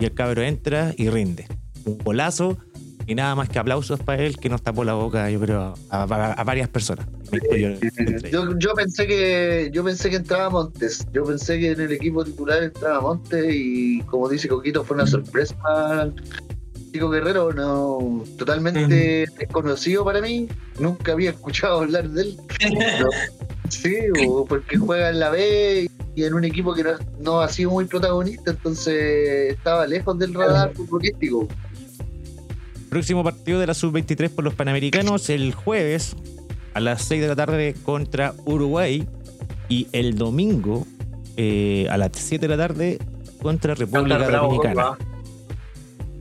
y el cabro entra y rinde. Un golazo y nada más que aplausos para él que nos tapó la boca, yo creo, a, a- a varias personas. Yo, yo pensé que yo pensé que entraba Montes. Yo pensé que en el equipo titular entraba Montes y como dice Coquito fue una sorpresa. Chico Guerrero, no totalmente desconocido para mí. Nunca había escuchado hablar de él. No. Sí, o porque juega en la B y en un equipo que no, no ha sido muy protagonista, entonces estaba lejos del radar futbolístico. Próximo partido de la sub-23 por los Panamericanos el jueves a las 6 de la tarde contra Uruguay y el domingo eh, a las 7 de la tarde contra República Bravo, Dominicana.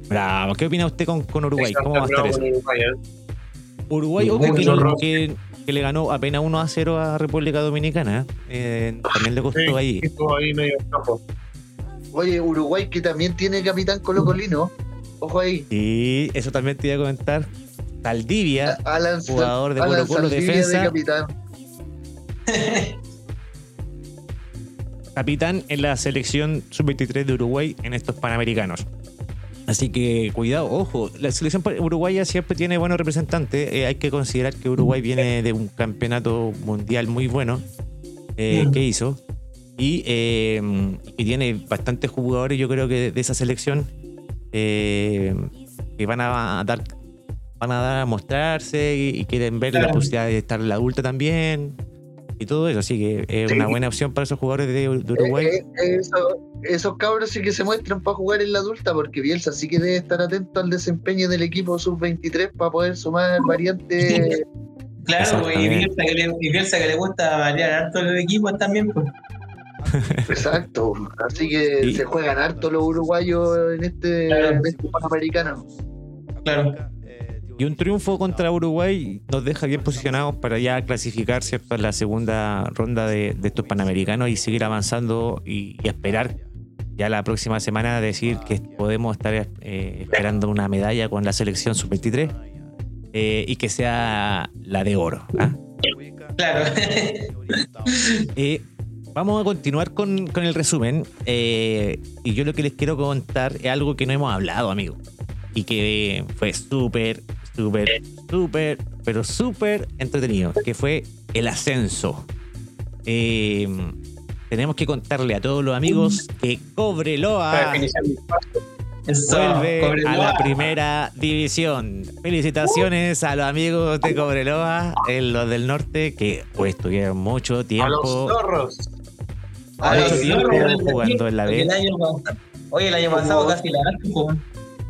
Bravo. ¿qué opina usted con, con Uruguay? ¿Cómo va a estar eso? Uruguay, ¿eh? Uruguay, ojo, que, no- que- que le ganó apenas 1 a 0 a República Dominicana. eh, también le costó Sí, ahí. estuvo ahí medio flojo. Oye, Uruguay que también tiene capitán colocolino. Ojo ahí. Y eso también te iba a comentar. Saldivia, Alan, jugador de Alan Colo Colo Saldivia defensa, de capitán. capitán en la selección sub-23 de Uruguay en estos Panamericanos. Así que cuidado, ojo, la selección uruguaya siempre tiene buenos representantes. eh, hay que considerar que Uruguay viene de un campeonato mundial muy bueno eh, Mm. que hizo. Y, eh, y tiene bastantes jugadores, yo creo que de esa selección, eh, que van a dar van a dar a mostrarse y, y quieren ver la posibilidad de estar en la adulta también y todo eso. Así que es Sí. una buena opción para esos jugadores de, de Uruguay. Eh, eso- esos cabros sí que se muestran para jugar en la adulta, porque Bielsa sí que debe estar atento al desempeño del equipo sub-23 para poder sumar variantes. Claro, y. Bielsa que, le, y Bielsa que le gusta variar harto los equipos también. Pues. Exacto. Así que Sí. se juegan harto los uruguayos en este, Claro. en este panamericano. Claro. Y un triunfo contra Uruguay nos deja bien posicionados para ya clasificar ¿cierto? en la segunda ronda de, de estos Panamericanos y seguir avanzando y, y esperar ya la próxima semana decir que podemos estar eh, esperando una medalla con la selección sub-23 eh, y que sea la de oro. ¿ah? Claro. Eh, vamos a continuar con, con el resumen. eh, y yo lo que les quiero contar es algo que no hemos hablado, amigo. Y que fue súper, súper, súper, pero súper entretenido. Que fue el ascenso. Eh, tenemos que contarle a todos los amigos que Cobreloa Eso, vuelve a la primera división. Felicitaciones a los amigos de Cobreloa, en los del norte, que pues tuvieron mucho A los tiempo zorros. A mucho los tiempo zorros, jugando en la B. el año Oye, el año pasado casi la pues.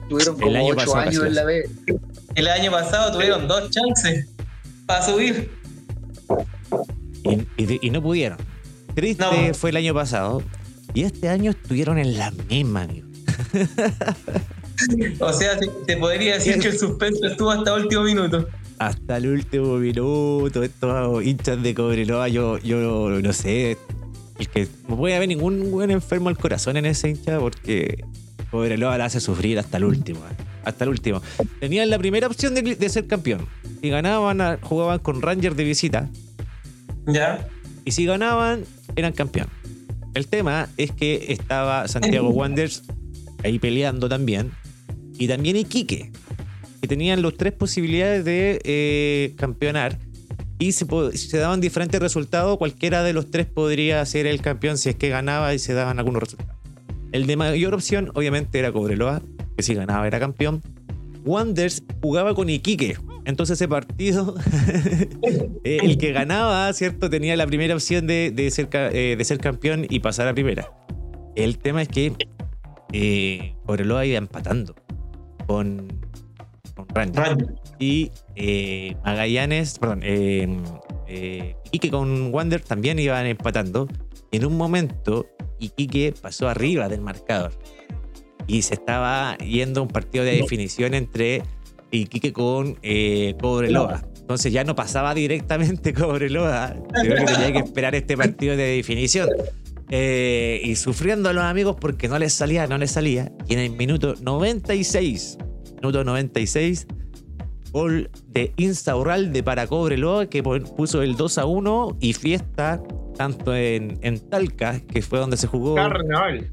Tuvieron El como año ocho pasado años casi en la B. El año pasado tuvieron dos chances para subir. Y, y- y no pudieron. Triste No. fue el año pasado. Y este año estuvieron en la misma, amigo. O sea, se, se podría decir que el suspenso estuvo hasta último minuto. Hasta el último minuto, estos hinchas de Cobreloa, yo, yo no sé. El que no puede haber ningún buen enfermo al corazón en ese hincha porque Cobreloa la hace sufrir hasta el último. eh, Hasta el último. Tenían la primera opción de, de ser campeón. Si ganaban, jugaban con Rangers de visita. ¿Ya? Y si ganaban, eran campeón. El tema es que estaba Santiago Wanderers ahí peleando también. Y también Iquique, que tenían las tres posibilidades de eh, campeonar. Y se, se daban diferentes resultados. Cualquiera de los tres podría ser el campeón si es que ganaba y se daban algunos resultados. El de mayor opción, obviamente, era Cobreloa, que si ganaba era campeón. Wanderers jugaba con Iquique. Entonces ese partido, eh, el que ganaba, ¿cierto? Tenía la primera opción de, de ser, eh, de ser campeón y pasar a primera. El tema es que eh, Cobreloa iba empatando con, con Rangers. Y eh, Magallanes, perdón, eh, eh, Iquique con Wander también iban empatando. En un momento, Iquique pasó arriba del marcador. Y se estaba yendo un partido de definición entre Iquique con eh, Cobreloa. Entonces ya no pasaba directamente Cobreloa, sino que tenía que esperar este partido de definición. Eh, y sufriendo a los amigos porque no les salía, no les salía. Y en el minuto 96, minuto 96, gol de Instaurralde para Cobreloa que puso el 2 a 1 y fiesta tanto en, en Talca, que fue donde se jugó, Carnaval.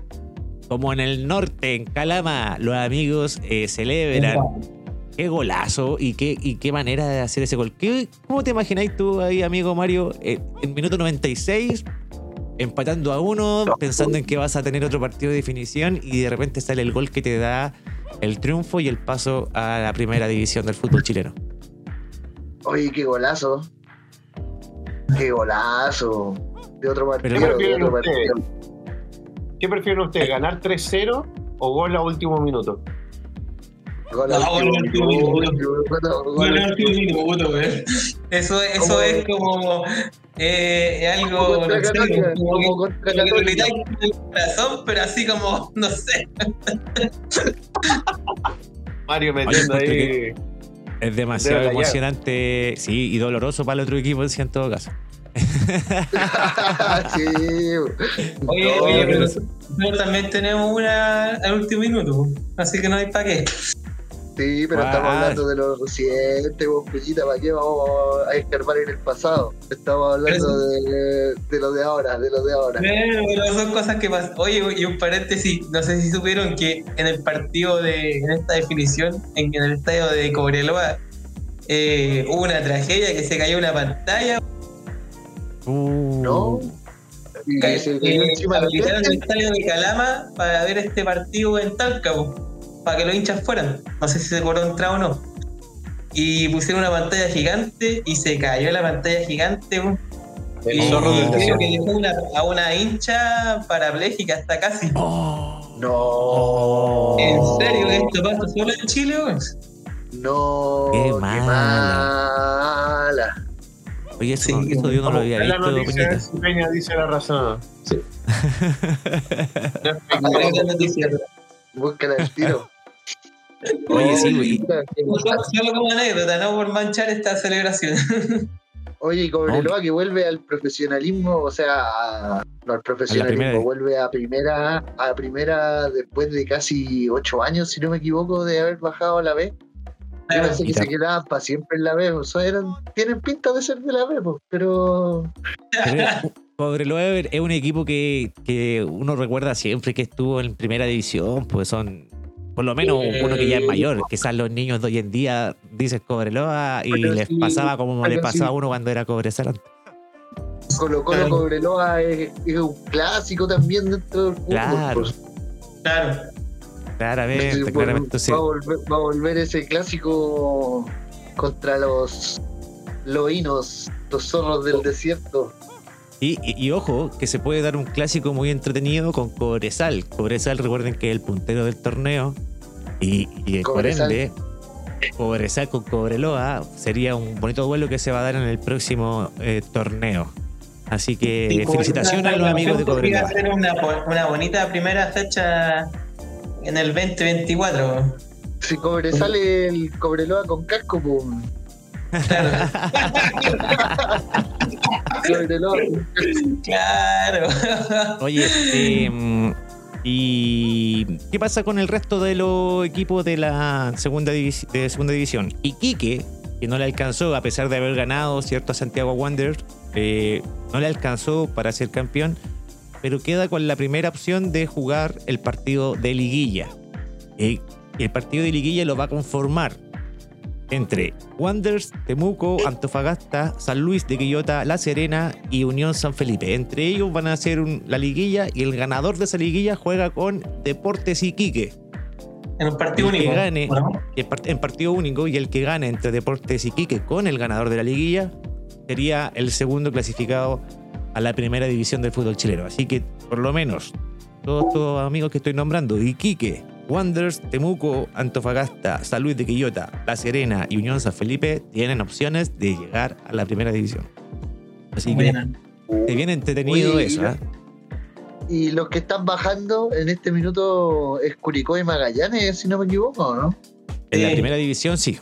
como en el norte, en Calama. Los amigos eh, celebran. Qué golazo y qué, y qué manera de hacer ese gol. ¿Qué- ¿Cómo te imagináis tú ahí, amigo Mario, eh, en minuto 96, empatando a uno, pensando en que vas a tener otro partido de definición y de repente sale el gol que te da el triunfo y el paso a la primera división del fútbol chileno? Oye, qué golazo. Qué golazo. De otro partido, Pero- de otro ¿Qué prefieren partido. ¿Qué prefieren ustedes? ¿Ganar 3-0 o gol a último minuto? Gol. Eso, eso es como eh, algo. Como contra no sé, Católica, como contra que el corazón, pero así como, no sé. Mario metiendo ahí. Es demasiado rayar. emocionante, sí, y doloroso para el otro equipo, sí, en todo caso. sí. Oye, No, oye, pero pero- nosotros también tenemos una al último minuto, así que no hay para qué. Sí, pero estamos hablando de lo reciente, vos, Pellita, ¿para qué vamos a escarbar en el pasado? Estamos hablando de, de lo de ahora, de lo de ahora. Pero son cosas que pasan. Oye, y un paréntesis, no sé si supieron que en el partido de, en esta definición, en, en el estadio de Cobreloa, eh, hubo una tragedia que se cayó una pantalla, Uh, ¿No? Y que, se cayó eh, encima habilitaron el estadio de Calama para ver este partido en Talca, para que los hinchas fueran. No sé si se cobró entrada o no. Y pusieron una pantalla gigante y se cayó la pantalla gigante. El Y zorro del Oh. creo que dejó una- a una hincha parapléjica hasta casi. Oh. No. ¿En serio esto pasa solo en Chile, weón? No. Qué Qué mala. mala. Oye, eso, Sí, no- eso yo no lo había Es la visto, noticia, Peña dice la razón. Sí. No No. noticia. Búscala el tiro. Oye, sí, güey. Solo como anécdota, no por manchar esta celebración. Oye, y Cobreloa que vuelve al profesionalismo, o sea, a- no al profesionalismo, primera. vuelve a primera, a primera después de casi ocho años, si no me equivoco, de haber bajado a la B. Yo pensé que se quedaban para siempre en la B, o sea, eran, tienen pinta de ser de la B, pues, pero Pero Cobreloa es un equipo que, que uno recuerda siempre que estuvo en primera división, pues son por lo menos uno que ya es mayor. Quizás los niños de hoy en día dicen Cobreloa y les sí, pasaba como le pasaba a uno cuando era Cobresal. Colo Colo Claro. Cobreloa es, es un clásico también dentro del fútbol. Claro. Claro. Claramente, Entonces, claramente. sí. va, a volver, va a volver ese clásico contra los loinos, los zorros del desierto. Y, y- y ojo, que se puede dar un clásico muy entretenido con Cobresal. Cobresal, recuerden que es el puntero del torneo. Y, y por Cobresal. ende, Cobresal con Cobreloa sería un bonito duelo que se va a dar en el próximo eh, torneo. Así que Sí, felicitaciones a los amigos de podría Cobreloa. hacer una, una bonita primera fecha en el 2024. Si cobre sale el Cobreloa con casco, pues. Claro. Oye, eh, ¿y qué pasa con el resto de los equipos de la segunda, de segunda división? Iquique, que no le alcanzó, a pesar de haber ganado, ¿cierto? A Santiago Wanderers, eh, no le alcanzó para ser campeón, pero queda con la primera opción de jugar el partido de liguilla. Eh, el partido de liguilla lo va a conformar entre Wanderers, Temuco, Antofagasta, San Luis de Quillota, La Serena y Unión San Felipe. Entre ellos van a hacer un- la liguilla y el ganador de esa liguilla juega con Deportes Iquique. En un partido El que único. gane- en part- En partido único y el que gane entre Deportes Iquique con el ganador de la liguilla sería el segundo clasificado a la primera división del fútbol chileno. Así que por lo menos todos estos amigos que estoy nombrando, Iquique, Wanderers, Temuco, Antofagasta, San Luis de Quillota, La Serena y Unión San Felipe tienen opciones de llegar a la primera división. Así que se viene entretenido Oye, y eso. lo- ¿eh? Y los que están bajando en este minuto es Curicó y Magallanes, si no me equivoco, ¿no? En la primera división sí.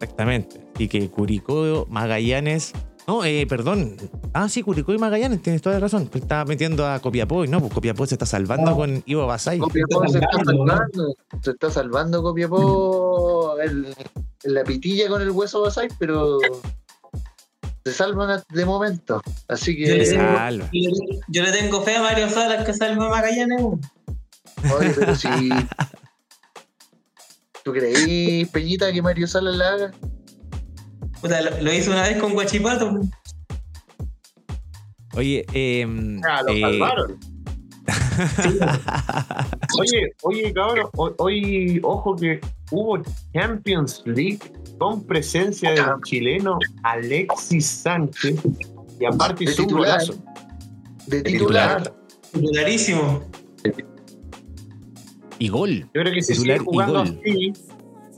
Exactamente. Y que Curicó, Magallanes. No, eh, perdón. Ah, sí, Curicó y Magallanes, tienes toda la razón. Pues Estaba metiendo a Copiapó y no, pues Copiapó se está salvando No. con Ivo Basay. Copiapó se está salvando. Se está salvando Copiapó en, en la pitilla con el hueso Basay, pero se salvan de momento. Así Yo le que, tengo- Salva. Yo le- Yo le tengo fe a Mario Salas que salve Magallanes. oye, pero si. ¿Tú creí, Peñita, que Mario Salas la haga? Puta, lo, lo hizo una vez con Guachipato. Oye, eh, Ah, lo eh, salvaron. Oye, oye, cabrón, ho- hoy, ojo que hubo Champions League con presencia del chileno Alexis Sánchez y aparte De hizo un titular. golazo. De titular. titular. Clarísimo. y gol. Yo creo que si Titular sigue y jugando gol. así,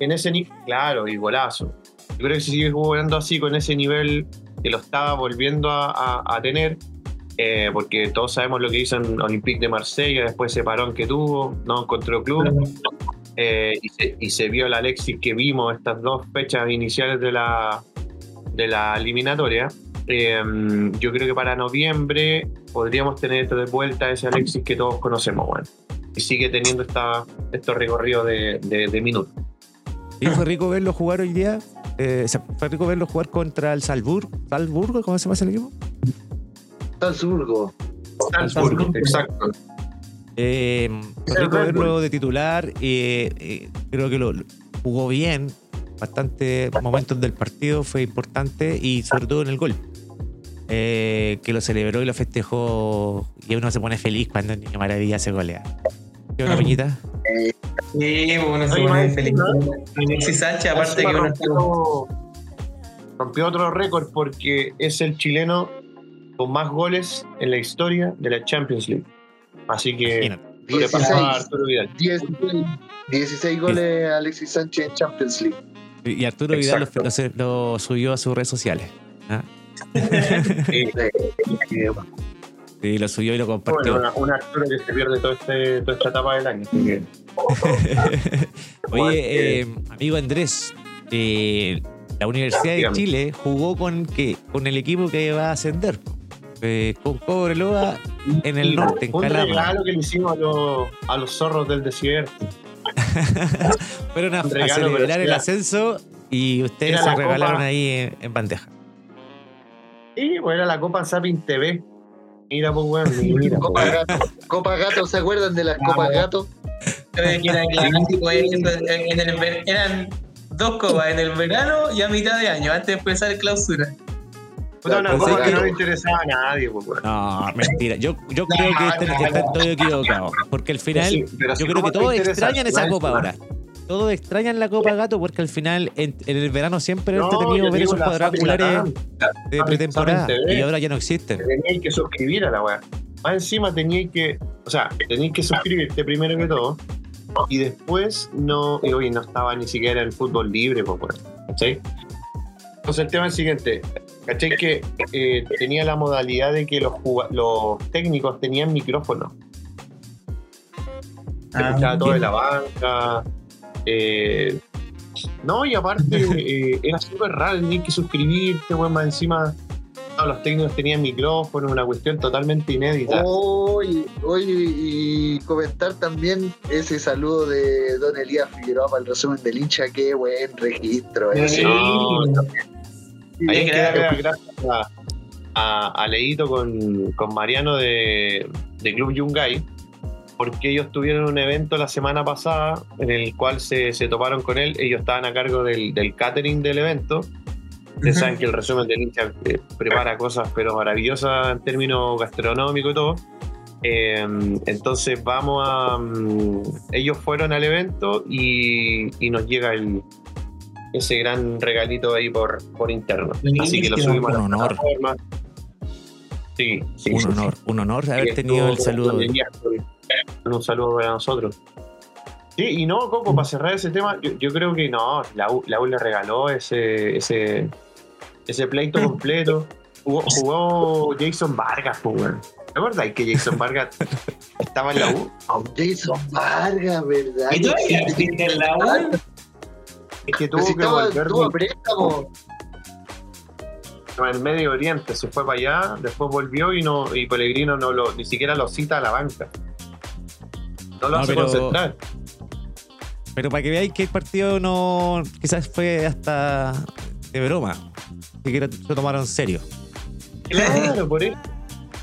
en ese nivel, claro, y golazo. Yo creo que si sigue jugando así con ese nivel que lo estaba volviendo a, a- a tener, eh, porque todos sabemos lo que hizo en Olympique de Marsella, después ese parón que tuvo, no encontró club, eh, y, se, y se vio el Alexis que vimos estas dos fechas iniciales de la, de la eliminatoria. Eh, yo creo que para noviembre podríamos tener de vuelta ese Alexis que todos conocemos, bueno. Y sigue teniendo esta, estos recorridos de, de, de minutos. Y fue rico verlo jugar hoy día. Eh, fue rico verlo jugar contra el Salzburg. ¿Salzburgo? ¿Cómo se llama ese equipo? Salzburgo. Salzburgo, exacto. Eh, fue rico verlo de titular. eh, eh, creo que lo lo jugó bien. Bastantes momentos del partido fue importante y sobre todo en el gol. Eh, que lo celebró y lo festejó. Y uno se pone feliz cuando el niño maravilla se golea. ¿Qué una peñita? Sí, bueno, se pone más feliz. Alexis Sánchez, aparte que rompió, rompió otro récord porque es el chileno con más goles en la historia de la Champions League. Así que Imagínate. sobrepasó a 16, Arturo Vidal. 16, 16 goles Alexis Sánchez en Champions League. Y Arturo Vidal lo, Exacto. lo- lo subió a sus redes sociales. ¿ah? Sí, Y lo subió y lo compartió. bueno, una, un Arturo que se pierde todo este, toda esta etapa del año. así que- Oye, eh, amigo Andrés, eh, la Universidad de. Chile jugó con qué? Con el equipo que va a ascender. Eh, con Cobreloa en el norte, en un Calama. regalo que le hicimos a los, a los zorros del desierto. Fueron a, un celebrar el ascenso y ustedes se la regalaron copa. ahí en, en bandeja. Y pues era la Copa Sapin TV. Mira, pues, weón. Mira, pues, Copa weón. Gato. Copa Gato, ¿se acuerdan de las Copas Gato? Creo que era clásico, en el ver- eran dos copas en el verano y a mitad de año, antes de empezar clausura. Puta, una copa que no le interesaba a nadie, pues, weón. No, mentira. Yo, yo creo que están, no, están no. todos equivocados. Porque al final, Sí, pero si yo creo que todos extrañan esa copa ahora. Todos extrañan la Copa Gato porque al final en, en el verano siempre No, entretenido yo ver esos cuadrangulares de pretemporada y ahora ya no existen. Teníais que suscribir a la weá. Más encima teníais que, o sea, teníais que suscribirte primero que todo. Y después no, y hoy no estaba ni siquiera el fútbol libre. ¿Cachai? Entonces el tema es el siguiente. ¿Cachai? Que eh, tenía la modalidad de que los, técnicos tenían micrófono. Se Ah, escuchaba todo de la banca. Eh, no, y aparte eh, era súper raro, tenías que suscribirte, weón, más encima. Todos los técnicos tenían micrófono, una cuestión totalmente inédita. Oye, oye, y comentar también ese saludo de Don Elías Figueroa para el resumen del hincha, qué buen registro. Sí. No, Hay Hay que darle darle- las gracias a, a, a Leito con, con Mariano de, de Club Yungay, porque ellos tuvieron un evento la semana pasada en el cual se, se toparon con él. Ellos estaban a cargo del, del catering del evento. Ustedes saben que el resumen del hincha eh, prepara cosas pero maravillosas en términos gastronómicos y todo. Eh, entonces vamos a... mm, ellos fueron al evento y, y nos llega el, ese gran regalito ahí por, por interno. Así que lo subimos a Un honor. plataforma. Sí, sí, un sí, honor, un honor haber tenido el saludo. Con un saludo para nosotros. Sí, y no, Coco, para cerrar ese tema, yo, yo creo que no, la U, la U le regaló ese, ese, ese pleito completo. Jugó, jugó Jason Vargas, pues, weón. ¿Te acuerdas que Jason Vargas estaba en la U? Jason Vargas, ¿verdad? ¿Y existe en la U? Es que tuvo si que estaba, volver préstamo. en el Medio Oriente, se fue para allá, después volvió y no y Pellegrino no lo, ni siquiera lo cita a la banca. No lo No, hace pero- concentrar. Pero para que veáis que el partido no. Quizás fue hasta de broma. Ni siquiera se lo tomaron en serio. Claro, por eso.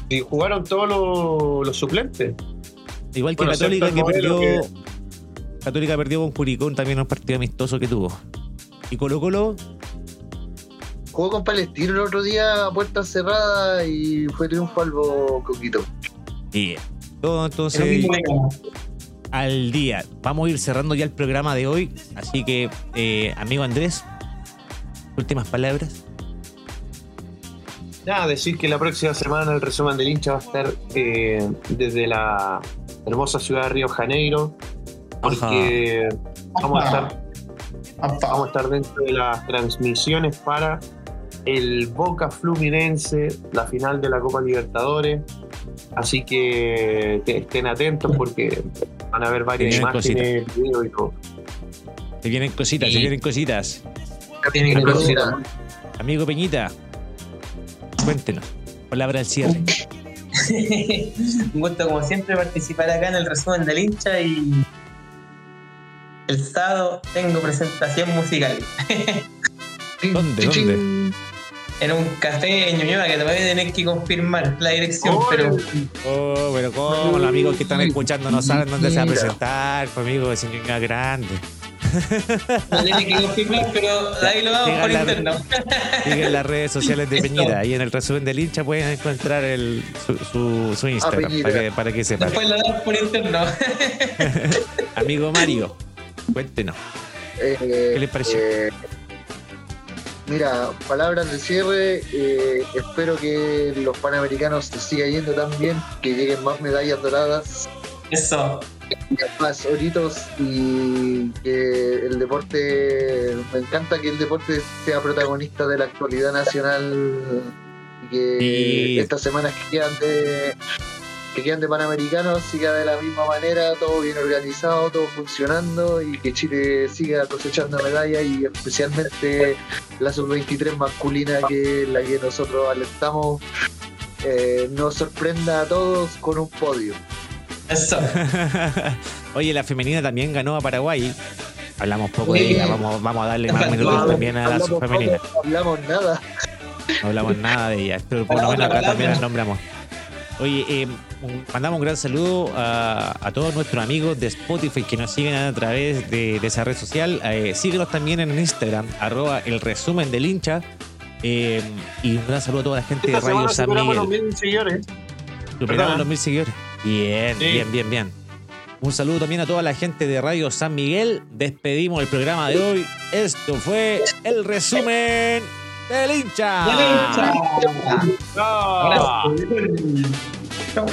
Y jugaron todos los, los suplentes. Igual que Bueno, Católica que perdió. Católica perdió con Curicó también en un partido amistoso que tuvo. Y Colo Colo, Jugó con Palestino el otro día a puerta cerrada y fue triunfo algo coquito. y todo Lo entonces. Al día. Vamos a ir cerrando ya el programa de hoy. Así que, eh, amigo Andrés, últimas palabras. Nada, decir que la próxima semana el resumen del hincha va a estar eh, desde la hermosa ciudad de Río Janeiro, porque vamos a estar vamos a estar dentro de las transmisiones para el Boca Fluminense, la final de la Copa Libertadores. Así que estén atentos porque van a ver varias vienen imágenes, videos y todo. Se vienen cositas, se vienen cositas. Que Pero, ser. Amigo Peñita, cuéntenos. Palabra al cierre. Un gusto, como siempre, participar acá en el resumen del hincha y el sábado tengo presentación musical ¿Dónde, dónde? En un café en Ñuñoa que te voy a tener que confirmar la dirección, Oh, pero Oh, pero ¿cómo los amigos que están escuchando no saben dónde se va a presentar? Pues amigo, es un grande. lo tiene que confirmar, pero ahí lo vamos por interno. Siguen las redes sociales de. Peñita y en el resumen del hincha pueden encontrar el, su, su, su Instagram para que, para que sepan. Después lo damos por interno. Amigo Mario, cuéntenos. Eh, ¿Qué les pareció? eh, mira, palabras de cierre. eh, espero que los panamericanos se sigan yendo tan bien, que lleguen más medallas doradas, Eso. más oritos y que el deporte. Me encanta que el deporte sea protagonista de la actualidad nacional y que Y- estas semanas que quedan de. Que quedan de Panamericanos siga de la misma manera, todo bien organizado, todo funcionando y que Chile siga cosechando medallas y especialmente la sub-23 masculina que es la que nosotros alentamos eh, nos sorprenda a todos con un podio. Eso. Oye, la femenina también ganó a Paraguay. Hablamos poco de ella, vamos, vamos a darle más minutos también a la subfemenina. no hablamos nada. No hablamos nada de ella, pero por lo menos acá también las nombramos. Oye, eh, mandamos un gran saludo a, a todos nuestros amigos de Spotify que nos siguen a través de, de esa red social. Eh, síguenos también en Instagram, arroba el resumen del hincha. Eh, y un gran saludo a toda la gente de Radio San superamos Miguel. los mil seguidores. Superamos los mil seguidores. Bien, Sí. bien, bien, bien. Un saludo también a toda la gente de Radio San Miguel. Despedimos el programa de hoy. Esto fue el resumen del hincha. Ya, hincha. Chau.